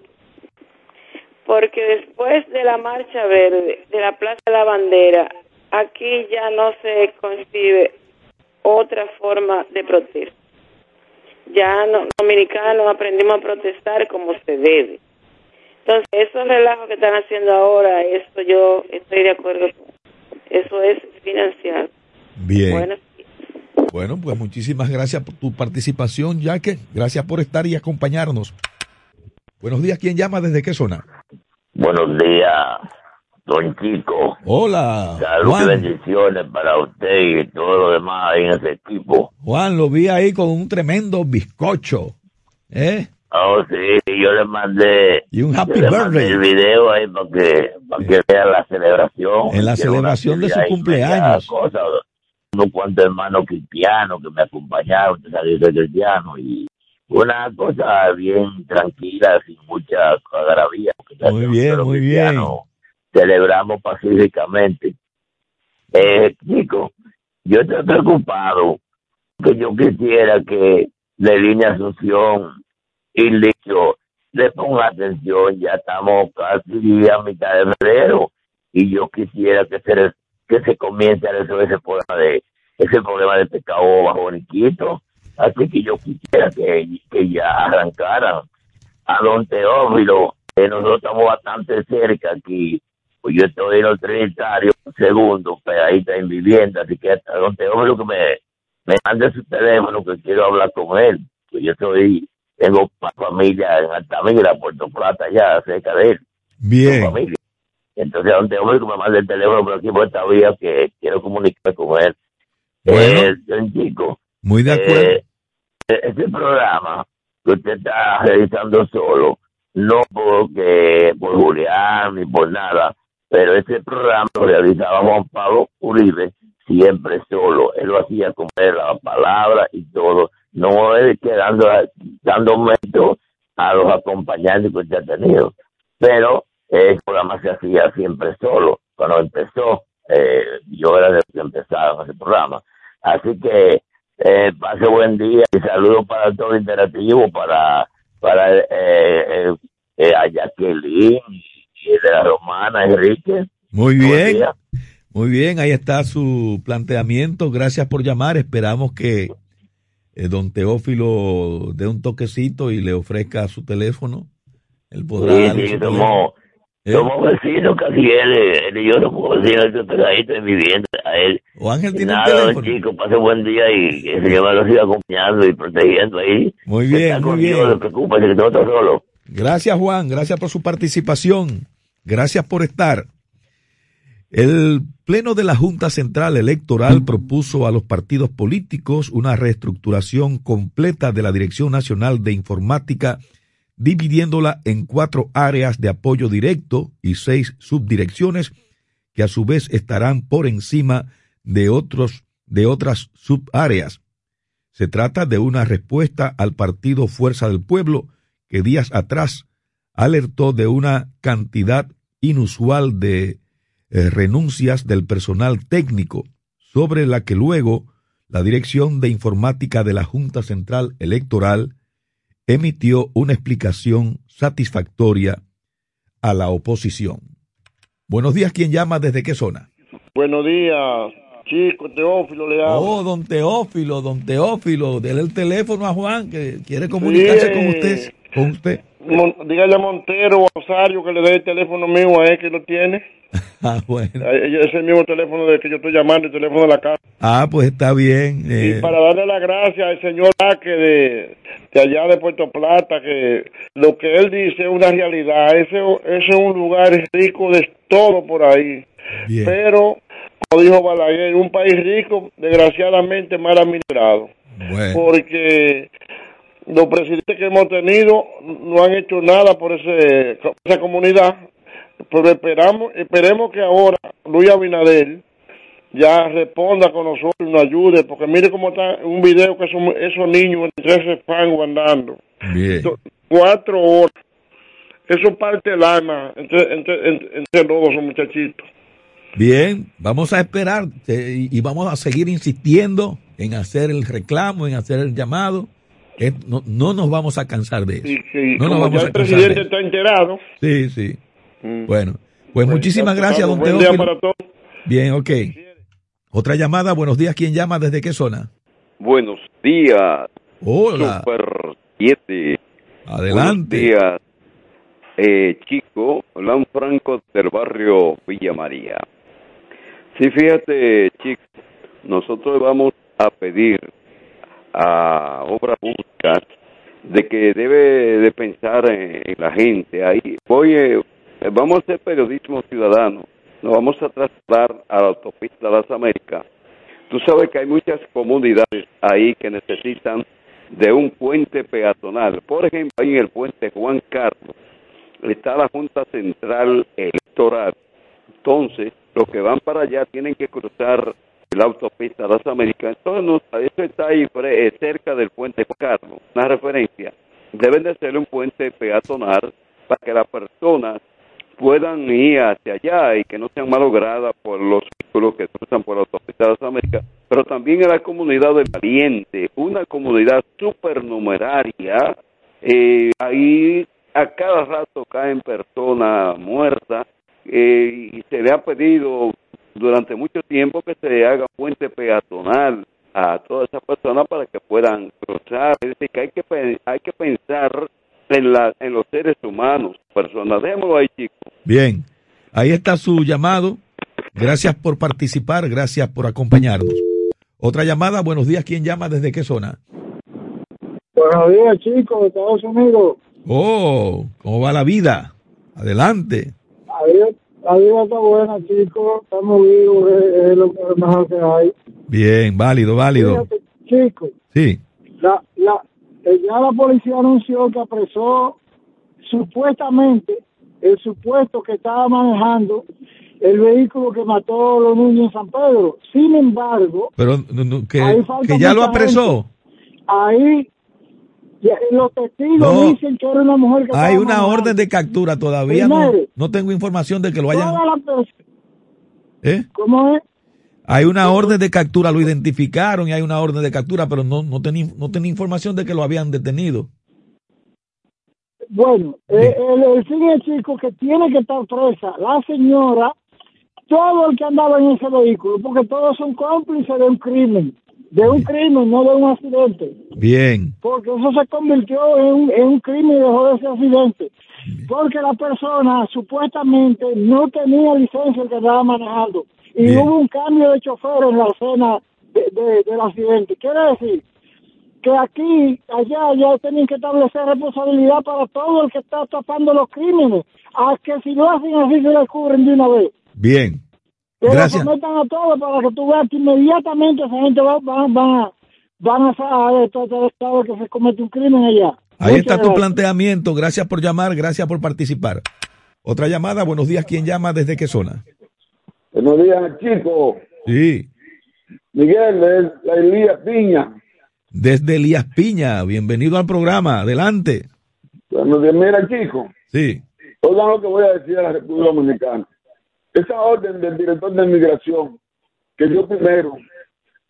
porque después de la Marcha Verde, de la Plaza de la Bandera, aquí ya no se concibe otra forma de protesta. Ya los dominicanos aprendimos a protestar como se debe. Entonces, esos relajos que están haciendo ahora, eso yo estoy de acuerdo con. Eso es financiar. Bien. Bueno, bueno, pues muchísimas gracias por tu participación, Yaque. Gracias por estar y acompañarnos. Buenos días, ¿quién llama? ¿Desde qué zona? Buenos días, don Chico. Hola. Saludos y bendiciones para usted y todo lo demás ahí en ese equipo. Juan, lo vi ahí con un tremendo bizcocho. ¿Eh? Oh, sí, yo le mandé. Y un happy birthday. el video ahí para que, para que vea la celebración. En la celebración de su cumpleaños. Cosa, unos cuantos hermanos cristianos que me acompañaron, que salieron cristiano y una cosa bien tranquila, sin mucha agravía. Muy bien, muy bien. Celebramos pacíficamente. Eh, yo estoy preocupado que yo quisiera que de línea Asunción y dicho, le ponga atención, ya estamos casi a mitad de febrero y yo quisiera que se, que se comience a resolver ese problema de ese problema de pecado bajo Niquito. Así que yo quisiera que, que ya arrancaran a don Teófilo, que nosotros estamos bastante cerca aquí. Pues yo estoy en el Trinitario, segundo, pegadita en vivienda, así que a don Teófilo que me, me mande su teléfono que quiero hablar con él. Pues yo estoy tengo familia en Altamira, Puerto Plata, ya cerca de él. Bien. Entonces, donde hombre que me manda el teléfono por aquí por esta vía que quiero comunicar con él. Bueno, eh, chico. Muy de acuerdo. Eh, este programa que usted está realizando solo, no porque por Julián ni por nada, pero este programa lo realizaba Juan Pablo Uribe siempre solo. Él lo hacía con la palabra y todo no es que dando, dando a los acompañantes que usted ha tenido. Pero el programa se hacía siempre solo. Cuando empezó, eh, yo era de los que empezaron ese programa. Así que eh, pase buen día y saludos para todo interactivo, para, para eh, eh, a Jacqueline y de la Romana, Enrique. Muy bien. Muy bien, ahí está su planteamiento. Gracias por llamar. Esperamos que eh, don Teófilo dé un toquecito y le ofrezca su teléfono, él podrá. Sí, sí, somos, ¿Eh? somos vecinos casi él, él y yo somos vecinos de pegadito vivienda a él. O Ángel tiene nada, teléfono. chico, pase buen día y que el Señor lo siga acompañando y protegiendo ahí. Muy bien, muy bien. No se preocupe, que todo está solo. Gracias, Juan. Gracias por su participación. Gracias por estar. El Pleno de la Junta Central Electoral propuso a los partidos políticos una reestructuración completa de la Dirección Nacional de Informática, dividiéndola en cuatro áreas de apoyo directo y seis subdirecciones que a su vez estarán por encima de otros de otras subáreas. Se trata de una respuesta al partido Fuerza del Pueblo que días atrás alertó de una cantidad inusual de eh, renuncias del personal técnico, sobre la que luego la Dirección de Informática de la Junta Central Electoral emitió una explicación satisfactoria a la oposición. Buenos días, ¿quién llama? ¿Desde qué zona? Buenos días, chico, Teófilo le habla. Oh, don Teófilo, don Teófilo, déle el teléfono a Juan que quiere comunicarse con usted. Con usted. dígale a Montero o a Rosario que le dé el teléfono mío a él que lo tiene. (laughs) Ah, bueno. Es el mismo teléfono del que yo estoy llamando, el teléfono de la casa. Ah, pues está bien. Y eh. para darle las gracias al señor Aque de, de, allá de Puerto Plata, que lo que él dice es una realidad. Ese, ese es un lugar rico de todo por ahí. Pero, como dijo Balaguer, un país rico, desgraciadamente mal administrado. Porque los presidentes que hemos tenido no han hecho nada por ese, esa comunidad pero esperamos, esperemos que ahora Luis Abinader ya responda con nosotros y nos ayude, porque mire cómo está un video que esos, esos niños en tres espangos andando. Bien. Cuatro horas. eso parte el alma entre, entre, entre, los dos muchachitos. Bien, vamos a esperar eh, y vamos a seguir insistiendo en hacer el reclamo, en hacer el llamado. no, no nos vamos a cansar de eso. Sí, sí. No nos vamos ya el presidente está enterado. Sí, sí. Mm. Bueno, pues muchísimas gracias, don Teófilo. Bien, ok. Otra llamada, buenos días. ¿Quién llama? ¿Desde qué zona? Buenos días. Hola. Super 7. Adelante. Buenos días, eh, chico. Hola, Franco del barrio Villa María. Sí, fíjate, chico, nosotros vamos a pedir a Obra Pública de que debe de pensar en, la gente. Ahí voy, eh, vamos a hacer periodismo ciudadano nos vamos a trasladar a la autopista de las Américas. Tú sabes que hay muchas comunidades ahí que necesitan de un puente peatonal. Por ejemplo, ahí en el puente Juan Carlos está la Junta Central Electoral. Entonces, los que van para allá tienen que cruzar la autopista de las Américas. Entonces, eso está ahí eh, cerca del puente Juan Carlos. Una referencia. Deben de ser un puente peatonal para que las personas puedan ir hacia allá y que no sean malogradas por los vehículos que cruzan por la autopista de las Américas, pero también en la comunidad del Valiente, una comunidad supernumeraria, eh, ahí a cada rato caen personas muertas eh, y se le ha pedido durante mucho tiempo que se haga puente peatonal a todas esas personas para que puedan cruzar, es decir, que hay que, hay que pensar en, la, en los seres humanos, personas. Démoslo ahí, chicos. Bien, ahí está su llamado. Gracias por participar, gracias por acompañarnos. Otra llamada, buenos días, ¿quién llama? ¿Desde qué zona? Buenos días, chicos, de Estados Unidos. Oh, ¿cómo va la vida? Adelante. La vida, está buena, chicos, estamos vivos, es, lo mejor que hay. Bien, válido, válido. chicos. Sí. La, la, eh, ya la policía anunció que apresó supuestamente el supuesto que estaba manejando el vehículo que mató a los niños en San Pedro. Sin embargo, pero que, ya lo apresó. Ahí los testigos dicen que era una mujer que hay una orden de captura todavía no, no tengo información de que lo hayan ¿Eh? ¿Cómo es? Hay una orden de captura, lo identificaron y hay una orden de captura, pero no, no, tenía, no tenía información de que lo habían detenido. Bueno, eh, el, es chico que tiene que estar presa, la señora, todo el que andaba en ese vehículo, porque todos son cómplices de un crimen, de un crimen, no de un accidente. Bien. Porque eso se convirtió en un, en un crimen y dejó de ser accidente. Porque la persona supuestamente no tenía licencia el que andaba manejando y hubo un cambio de chofer en la escena del accidente. Quiere decir que aquí, allá, ya tienen que establecer responsabilidad para todo el que está tapando los crímenes, a que si lo hacen así se descubren de una vez. Bien. Que Gracias. lo a todos para que tú veas que inmediatamente esa gente va, va, va, van a saber todo el estado que se comete un crimen allá. Ahí está tu planteamiento. Gracias por llamar, gracias por participar. Otra llamada, buenos días. ¿Quién llama? ¿Desde qué zona? Buenos días, chicos. Sí. Miguel, es la Elías Piña. Desde Elías Piña, bienvenido al programa, adelante. Buenos días, mira, chicos. Sí. Oigan lo que voy a decir a la República Dominicana. Esa orden del director de inmigración, que yo primero,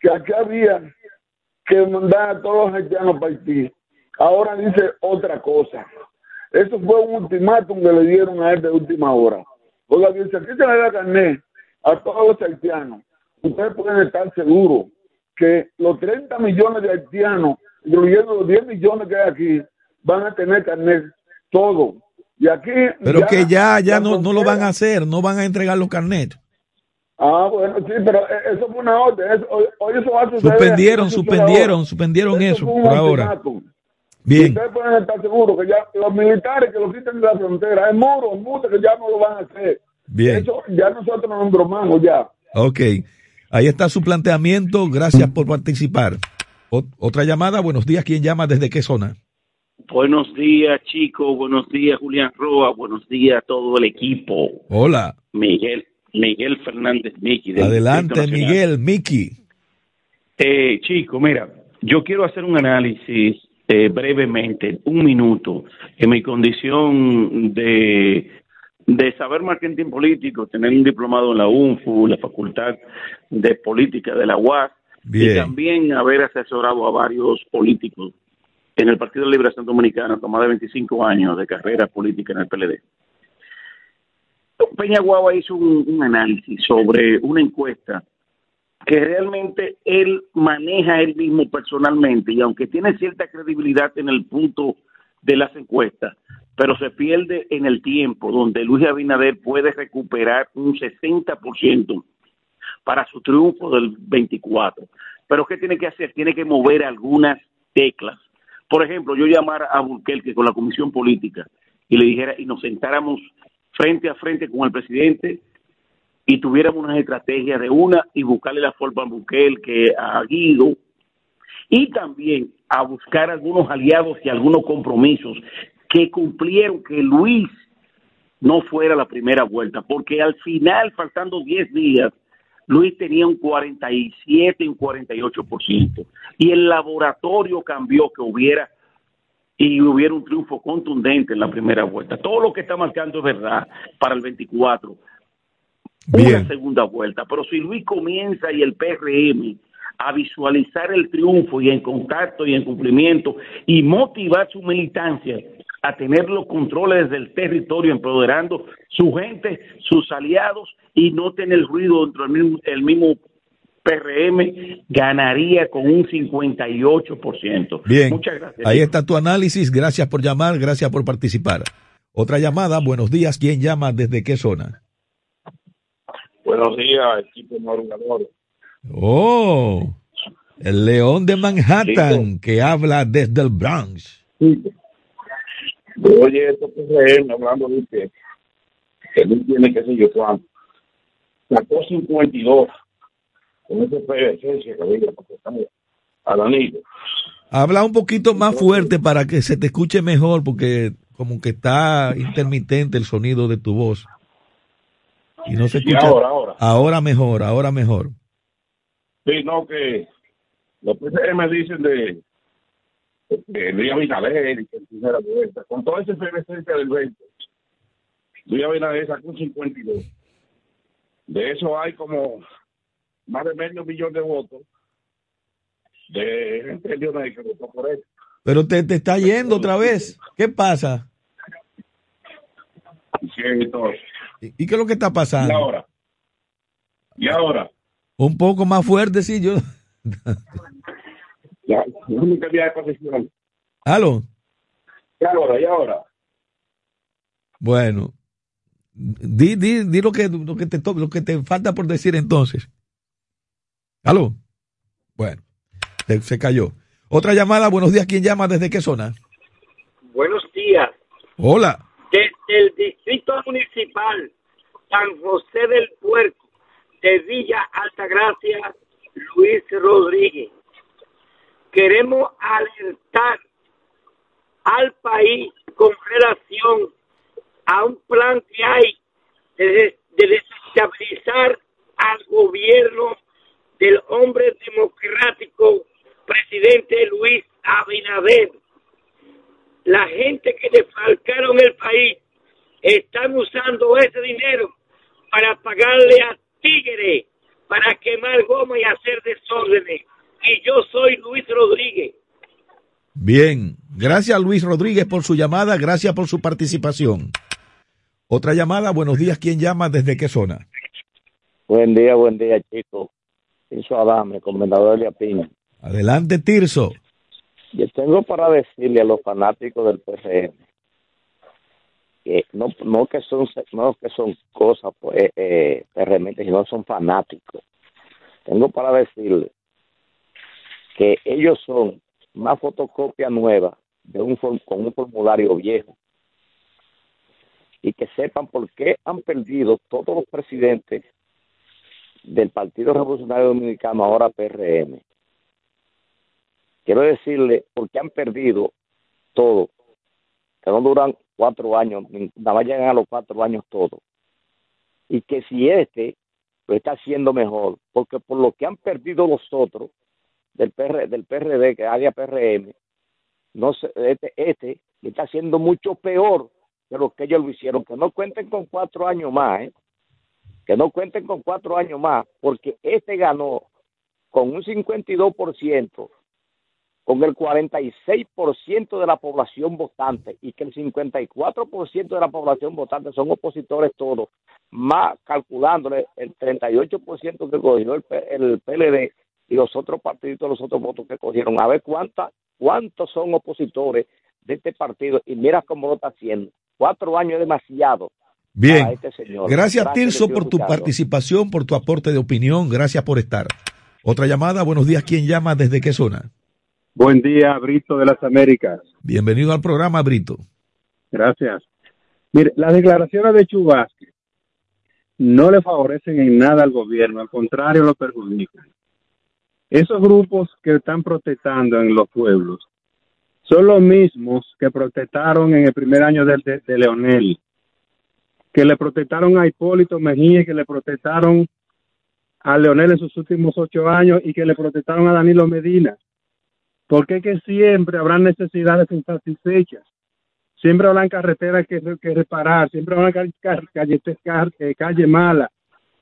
que aquí había que mandar a todos los haitianos para Haití, ahora dice otra cosa. Eso fue un ultimátum que le dieron a él de última hora. Oiga, dice, aquí se le da carnet a todos los haitianos, ustedes pueden estar seguros que los 30 millones de haitianos, incluyendo los 10 millones que hay aquí, van a tener carnet todo. Y aquí pero que ya ya no, no lo van a hacer, no van a entregar los carnets. Ah, bueno, sí, pero e, eso fue una orden. hoy eso va a suceder. Suspendieron, suspendieron, suspendieron eso, por ahora. Bien. Ustedes pueden estar seguros que ya los militares que lo quiten de la frontera, es muro, es que ya no lo van a hacer. Bien. Eso ya nosotros nos embromamos ya. Ok. Ahí está su planteamiento. Gracias por participar. otra llamada. Buenos días. ¿Quién llama? ¿Desde qué zona? Buenos días, chicos. Buenos días, Julián Roa. Buenos días a todo el equipo. Hola. Miguel, Miguel Fernández Miki. Adelante, Miguel Miki. Eh, chico, mira, yo quiero hacer un análisis eh, brevemente, un minuto, en mi condición de, de saber marketing político, tener un diplomado en la UNFU, la Facultad de Política de la UAS, y también haber asesorado a varios políticos en el Partido de Liberación Dominicana, con más de 25 años de carrera política en el PLD. Peña Guava hizo un análisis sobre una encuesta que realmente él maneja él mismo personalmente y aunque tiene cierta credibilidad en el punto de las encuestas, pero se pierde en el tiempo donde Luis Abinader puede recuperar un 60% para su triunfo del 24. Pero ¿qué tiene que hacer? Tiene que mover algunas teclas. Por ejemplo, yo llamara a Burkelke con la comisión política y le dijera y nos sentáramos frente a frente con el presidente y tuviéramos una estrategia de una y buscarle la forma a Bukele a Guido y también a buscar algunos aliados y algunos compromisos que cumplieron que Luis no fuera la primera vuelta, porque al final, faltando 10 días, Luis tenía un 47 y un 48%. Y el laboratorio cambió que hubiera y hubiera un triunfo contundente en la primera vuelta. Todo lo que está marcando es verdad para el 24 una segunda vuelta. Pero si Luis comienza y el PRM a visualizar el triunfo y en contacto y en cumplimiento y motivar su militancia a tener los controles del territorio, empoderando su gente, sus aliados y no tener ruido dentro del mismo, el mismo PRM, ganaría con un 58%. Bien, Muchas gracias. Ahí está tu análisis. Gracias por llamar, gracias por participar. Otra llamada, buenos días. ¿Quién llama? ¿Desde qué zona? Buenos días, equipo madrugador. Oh, el león de Manhattan que habla desde el Bronx. Oye, esto que es hablando de que él tiene que ser yo cuánto. Sacó 52 con ese PVC que había, porque estamos al anillo. Habla un poquito más fuerte para que se te escuche mejor, porque como que está intermitente el sonido de tu voz. Y no se escucha. ahora, ahora. Ahora mejor, ahora mejor. Sí, no, que los PCM dicen de, de Luis Abinader y que primera vuelta. Con toda esa efervescencia del 20, Luis Abinader sacó un 52. De eso hay como más de medio millón de votos de gente de Leonel que votó por él. Pero te, te está yendo otra vez. ¿Qué pasa? Sí, entonces. ¿Y qué es lo que está pasando? Y ahora. Y ahora. Un poco más fuerte, sí, yo. Ya, no cambiar de posición. ¿Aló? ¿Y ahora? ¿Y ahora? Bueno, di, di, di lo, que, lo, que te, lo que te falta por decir entonces. ¿Aló? Bueno, se, se cayó. Otra llamada, buenos días, ¿quién llama? ¿Desde qué zona? Buenos días. Hola. Desde el Distrito Municipal San José del Puerto de Villa Altagracia, Luis Rodríguez. Queremos alertar al país con relación a un plan que hay de, de desestabilizar al gobierno del hombre democrático presidente Luis Abinader. La gente que defalcaron el país están usando ese dinero para pagarle a Tigre para quemar goma y hacer desórdenes. Y yo soy Luis Rodríguez. Bien, gracias Luis Rodríguez por su llamada, gracias por su participación. Otra llamada, buenos días, ¿quién llama? ¿Desde qué zona? Buen día, buen día, chicos. Tirso Adame, comendador de Apina. Adelante, Tirso. Yo tengo para decirle a los fanáticos del PRM que no, no que son no que son cosas pues, eh, realmente sino son fanáticos. Tengo para decirle que ellos son una fotocopia nueva de un con un formulario viejo y que sepan por qué han perdido todos los presidentes del Partido Revolucionario Dominicano, ahora PRM. Quiero decirle por qué han perdido todo, que no duran cuatro años, nada más llegan a los cuatro años todos. Y que si este lo está haciendo mejor, porque por lo que han perdido los otros del, PR, del PRD, que área PRM, no sé, este, este está haciendo mucho peor de lo que ellos lo hicieron. Que no cuenten con cuatro años más, ¿eh? que no cuenten con cuatro años más, porque este ganó con un 52%, con el 46% de la población votante y que el 54% de la población votante son opositores todos, más calculándole el 38% que cogió el, el PLD y los otros partidos, los otros votos que cogieron, a ver cuánta, cuántos son opositores de este partido y mira cómo lo está haciendo. Cuatro años es demasiado. Bien, este señor. gracias, gracias Tirso por tu participación, por tu aporte de opinión, gracias por estar. Otra llamada, buenos días, ¿quién llama? ¿Desde qué zona? Buen día, Brito de las Américas. Bienvenido al programa, Brito. Gracias. Mire, las declaraciones de Chubasque no le favorecen en nada al gobierno, al contrario, lo perjudican. Esos grupos que están protestando en los pueblos son los mismos que protestaron en el primer año de, Leonel, que le protestaron a Hipólito Mejía, que le protestaron a Leonel en sus últimos ocho años y que le protestaron a Danilo Medina. Porque es que siempre habrá necesidades insatisfechas, siempre habrán carreteras que, reparar, siempre habrá calle, calle, eh, calle mala,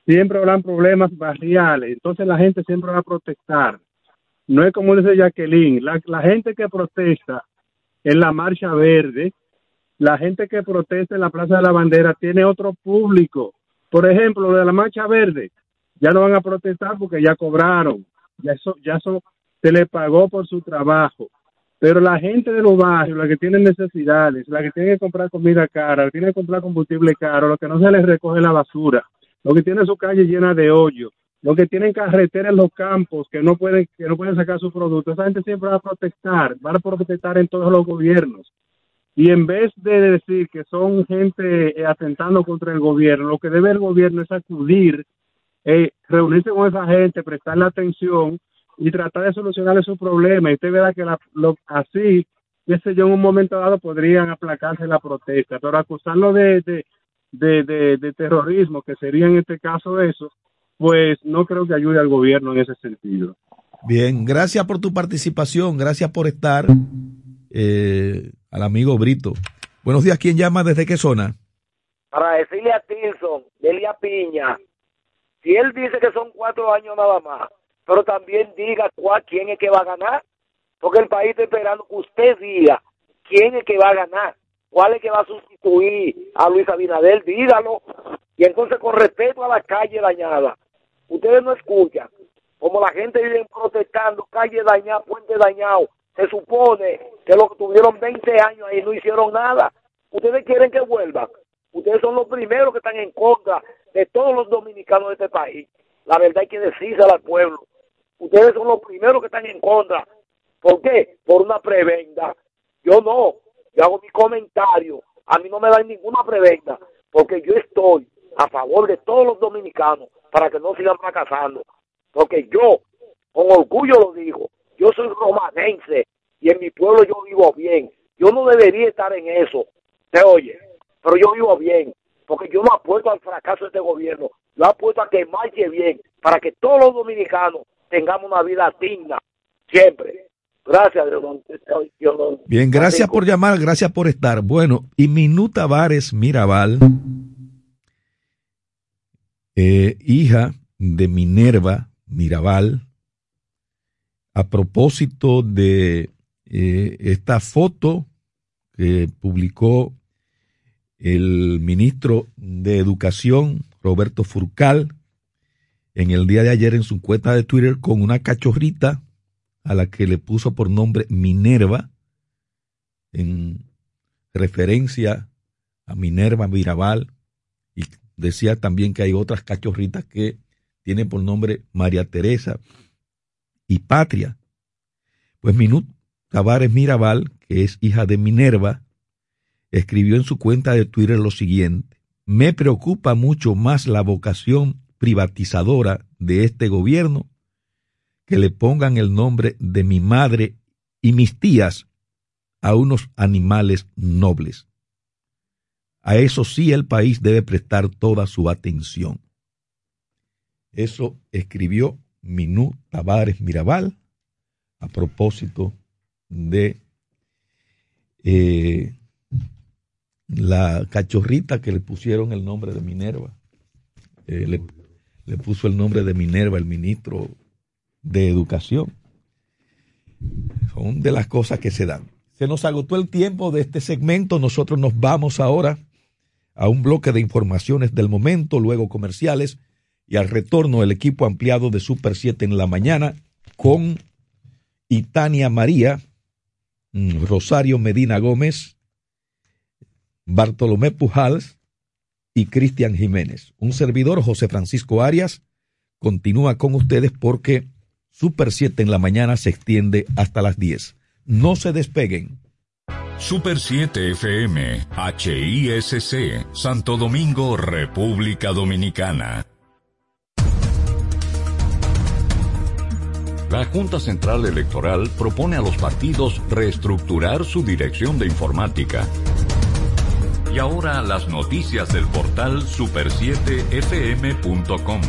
siempre habrán problemas barriales, entonces la gente siempre va a protestar. No es como dice Jacqueline, la, la gente que protesta en la Marcha Verde, la gente que protesta en la Plaza de la Bandera tiene otro público. Por ejemplo, de la Marcha Verde, ya no van a protestar porque ya cobraron, ya, ya se le pagó por su trabajo. Pero la gente de los barrios, la que tiene necesidades, la que tiene que comprar comida cara, la que tiene que comprar combustible caro, lo que no se les recoge la basura, lo que tiene su calle llena de hoyo, lo que tienen carretera en los campos que no pueden que no pueden sacar sus productos, esa gente siempre va a protestar, va a protestar en todos los gobiernos. Y en vez de decir que son gente eh, atentando contra el gobierno, lo que debe el gobierno es acudir, eh, reunirse con esa gente, prestarle atención y tratar de solucionar su problema. Y usted verá que la, así, qué yo, en un momento dado podrían aplacarse la protesta, pero acusarlo de, de, de, terrorismo, que sería en este caso eso, pues no creo que ayude al gobierno en ese sentido. Bien, gracias por tu participación, gracias por estar eh, al amigo Brito. Buenos días, ¿quién llama? ¿Desde qué zona? Para decirle a Tilson, Delia Piña, si él dice que son cuatro años nada más, pero también diga cuál, quién es que va a ganar, porque el país está esperando que usted diga quién es que va a ganar, cuál es que va a sustituir a Luis Abinader, dígalo, y entonces con respeto a la calle dañada, ustedes no escuchan, como la gente vive protestando, calle dañada, puente dañado, se supone que los que tuvieron 20 años ahí no hicieron nada, ustedes quieren que vuelvan, ustedes son los primeros que están en contra de todos los dominicanos de este país, la verdad hay que decírsela al pueblo, ustedes son los primeros que están en contra. ¿Por qué? Por una prebenda. Yo no, yo hago mi comentario. A mí no me dan ninguna prebenda, porque yo estoy a favor de todos los dominicanos para que no sigan fracasando. Porque yo, con orgullo lo digo, yo soy romanense y en mi pueblo yo vivo bien. Yo no debería estar en eso, ¿se oye? Pero yo vivo bien, porque yo no apuesto al fracaso de este gobierno, yo apuesto a que marche bien, para que todos los dominicanos tengamos una vida digna, siempre. Gracias, Dios. Bien, gracias por llamar, gracias por estar. Bueno, y Minuta Vares Mirabal, eh, hija de Minerva Mirabal, a propósito de eh, esta foto que publicó el ministro de Educación, Roberto Furcal, en el día de ayer en su cuenta de Twitter con una cachorrita a la que le puso por nombre Minerva, en referencia a Minerva Mirabal, y decía también que hay otras cachorritas que tienen por nombre María Teresa y Patria. Pues Minut Tavares Mirabal, que es hija de Minerva, escribió en su cuenta de Twitter lo siguiente, me preocupa mucho más la vocación privatizadora de este gobierno que le pongan el nombre de mi madre y mis tías a unos animales nobles. A eso sí el país debe prestar toda su atención. Eso escribió Minú Tavares Mirabal a propósito de eh, la cachorrita que le pusieron el nombre de Minerva. Eh, le, le, puso el nombre de Minerva el ministro de Educación. Son de las cosas que se dan. Se nos agotó el tiempo de este segmento. Nosotros nos vamos ahora a un bloque de informaciones del momento, luego comerciales y al retorno el equipo ampliado de Super 7 en la mañana con Itania María, mm, Rosario Medina Gómez, Bartolomé Pujals y Cristian Jiménez. Un servidor, José Francisco Arias, continúa con ustedes porque Super 7 en la mañana se extiende hasta las 10. No se despeguen. Super 7 FM, HISC, Santo Domingo, República Dominicana. La Junta Central Electoral propone a los partidos reestructurar su dirección de informática. Y ahora las noticias del portal super7fm.com.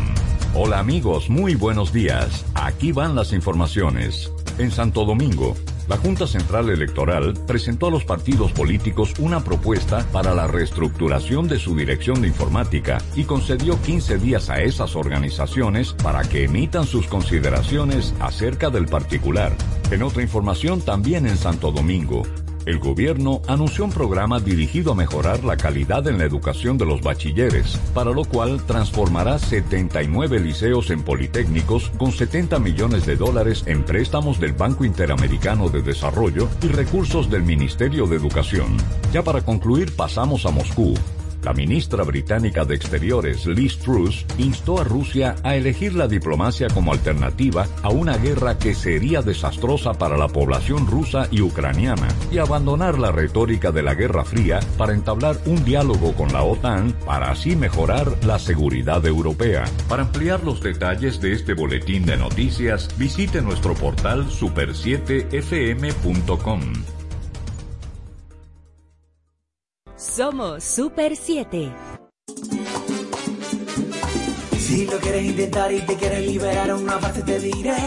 Hola amigos, muy buenos días. Aquí van las informaciones. En Santo Domingo, la Junta Central Electoral presentó a los partidos políticos una propuesta para la reestructuración de su dirección de informática y concedió 15 días a esas organizaciones para que emitan sus consideraciones acerca del particular. En otra información también en Santo Domingo, el gobierno anunció un programa dirigido a mejorar la calidad en la educación de los bachilleres, para lo cual transformará 79 liceos en politécnicos con 70 millones de dólares en préstamos del Banco Interamericano de Desarrollo y recursos del Ministerio de Educación. Ya para concluir pasamos a Moscú, la ministra británica de Exteriores, Liz Truss, instó a Rusia a elegir la diplomacia como alternativa a una guerra que sería desastrosa para la población rusa y ucraniana y abandonar la retórica de la Guerra Fría para entablar un diálogo con la OTAN para así mejorar la seguridad europea. Para ampliar los detalles de este boletín de noticias, visite nuestro portal super7fm.com. Somos Super 7. Si lo quieres intentar y te quieres liberar, una parte te diré.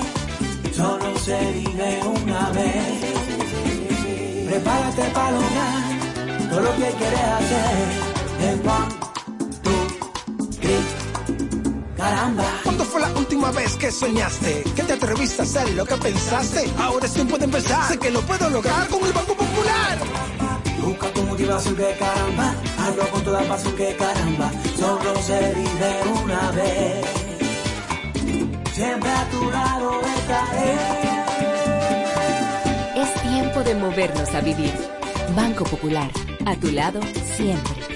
Solo se vive una vez. Prepárate para lograr todo lo que quieres hacer. En one, two, three. Caramba. ¿Cuándo fue la última vez que soñaste? Que te atreviste a hacer lo que pensaste. Ahora es tiempo de empezar. Sé que lo puedo lograr con el Banco Popular. Busca tu motivación que caramba, hazlo con toda pasión que caramba, solo se vive una vez. Siempre a tu lado estaré. Es tiempo de movernos a vivir. Banco Popular, a tu lado siempre.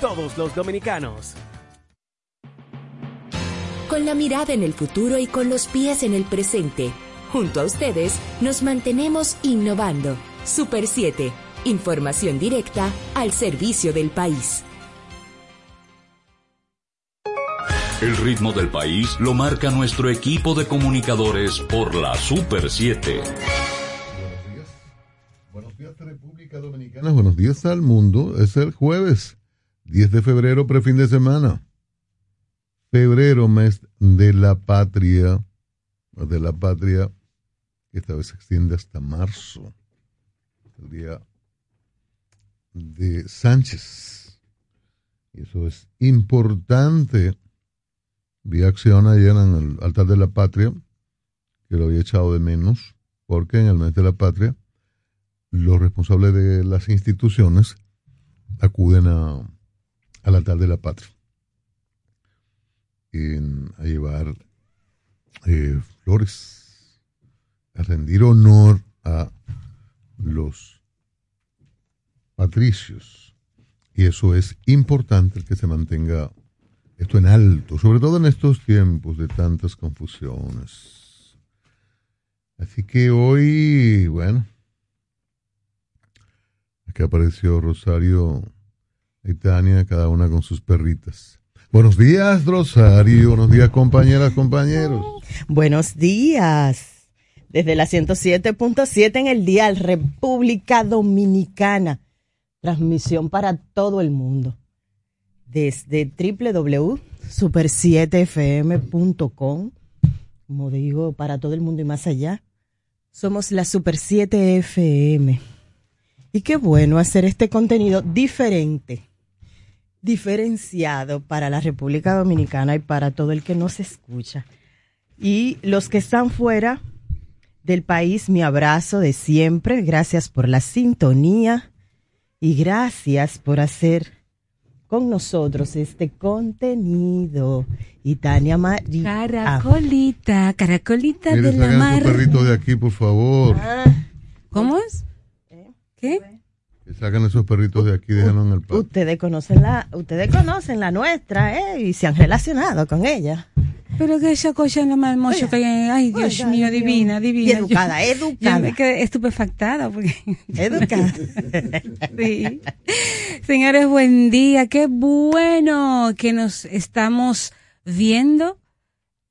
todos los dominicanos. Con la mirada en el futuro y con los pies en el presente, junto a ustedes nos mantenemos innovando. Super 7, información directa al servicio del país. El ritmo del país lo marca nuestro equipo de comunicadores por la Super 7. Buenos días, República Dominicana. Buenos días al mundo. Es el jueves 10 de febrero, prefin de semana. Febrero, mes de la patria, de la patria, que esta vez se extiende hasta marzo, el día de Sánchez. Y eso es importante. Vi acción ayer en el altar de la patria, que lo había echado de menos, porque en el mes de la patria los responsables de las instituciones acuden a al altar de la patria a llevar eh, flores, a rendir honor a los patricios. Y eso es importante que se mantenga esto en alto, sobre todo en estos tiempos de tantas confusiones. Así que hoy, bueno, aquí apareció Rosario y Tania, cada una con sus perritas. Buenos días, Rosario. Buenos días, compañeras, compañeros. Buenos días. Desde la 107.7 en el Dial, República Dominicana. Transmisión para todo el mundo. Desde www.super7fm.com. Como digo, para todo el mundo y más allá. Somos la Super 7 FM. Y qué bueno hacer este contenido diferente diferenciado para la República Dominicana y para todo el que nos escucha. Y los que están fuera del país, mi abrazo de siempre. Gracias por la sintonía y gracias por hacer con nosotros este contenido. Y Tania María. Caracolita, caracolita de la mar. perrito de aquí, por favor. Ah. ¿Cómo es? ¿Qué? Sacan esos perritos de aquí, déjenlos en el parque. Ustedes conocen la, ustedes conocen la nuestra, ¿eh? Y se han relacionado con ella. Pero que esa cosa es la más hermosa que hay. Ay, Dios mío, divina, divina. Y educada, educada. Yo me quedé estupefactada porque... Educada. (laughs) sí. Señores, buen día. Qué bueno que nos estamos viendo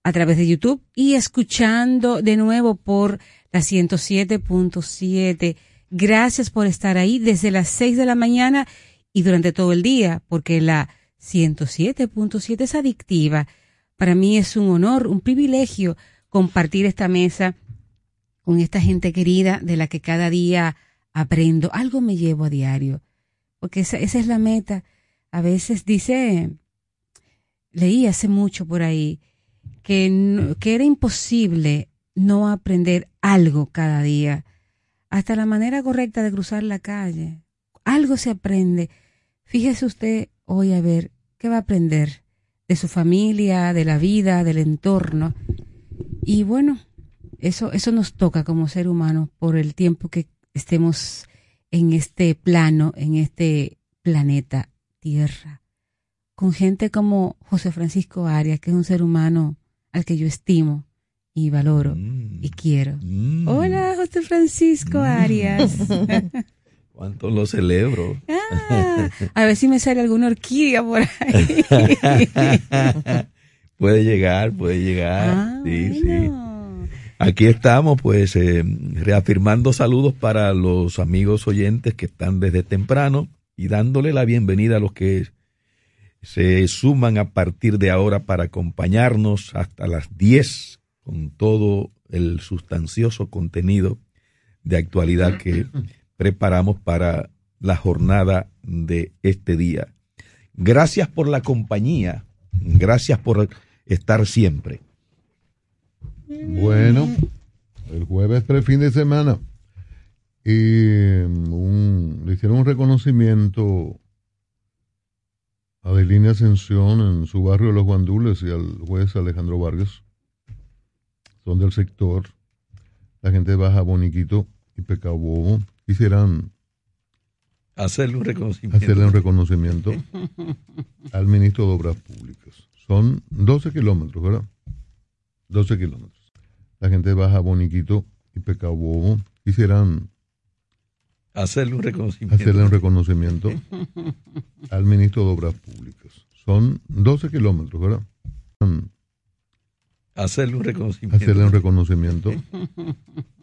a través de YouTube y escuchando de nuevo por la 107.7 Gracias por estar ahí desde las 6 de la mañana y durante todo el día, porque la 107.7 es adictiva. Para mí es un honor, un privilegio compartir esta mesa con esta gente querida de la que cada día aprendo. Algo me llevo a diario, porque esa, es la meta. A veces dice, leí hace mucho por ahí, que, que era imposible no aprender algo cada día hasta la manera correcta de cruzar la calle. Algo se aprende. Fíjese usted hoy a ver qué va a aprender de su familia, de la vida, del entorno. Y bueno, eso, eso nos toca como ser humano por el tiempo que estemos en este plano, en este planeta Tierra, con gente como José Francisco Arias, que es un ser humano al que yo estimo, y valoro y mm. quiero. Mm. Hola, José Francisco mm. Arias. (laughs) ¿Cuánto lo celebro? Ah, a (laughs) ver si me sale alguna orquídea por ahí. (laughs) puede llegar, puede llegar. Ah, sí, sí. Aquí estamos, pues, eh, reafirmando saludos para los amigos oyentes que están desde temprano y dándole la bienvenida a los que se suman a partir de ahora para acompañarnos hasta las 10 con todo el sustancioso contenido de actualidad que (clears throat) preparamos para la jornada de este día. Gracias por la compañía. Gracias por estar siempre. Bueno, el jueves fin de semana. Y un, le hicieron un reconocimiento a Adelina Ascensión en su barrio Los Guandules y al juez Alejandro Vargas. Son del sector. La gente baja Boniquito y Pecado Bobo. Quisieran hacerle un reconocimiento. Hacerle un reconocimiento al ministro de Obras Públicas. Son 12 kilómetros, ¿verdad? 12 kilómetros. La gente baja Boniquito y Pecado Bobo. Quisieran hacerle un reconocimiento. Hacerle un reconocimiento al ministro de Obras Públicas. Son 12 kilómetros, ¿verdad? Hacerle un reconocimiento. Hacerle un reconocimiento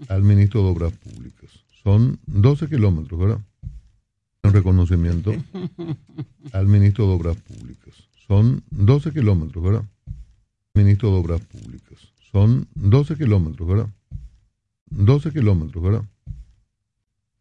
al ministro de Obras Públicas. Son 12 kilómetros, ¿verdad? Un reconocimiento al ministro de Obras Públicas. Son 12 kilómetros, ¿verdad? Ministro de Obras Públicas. Son 12 kilómetros, ¿verdad? 12 kilómetros, ¿verdad?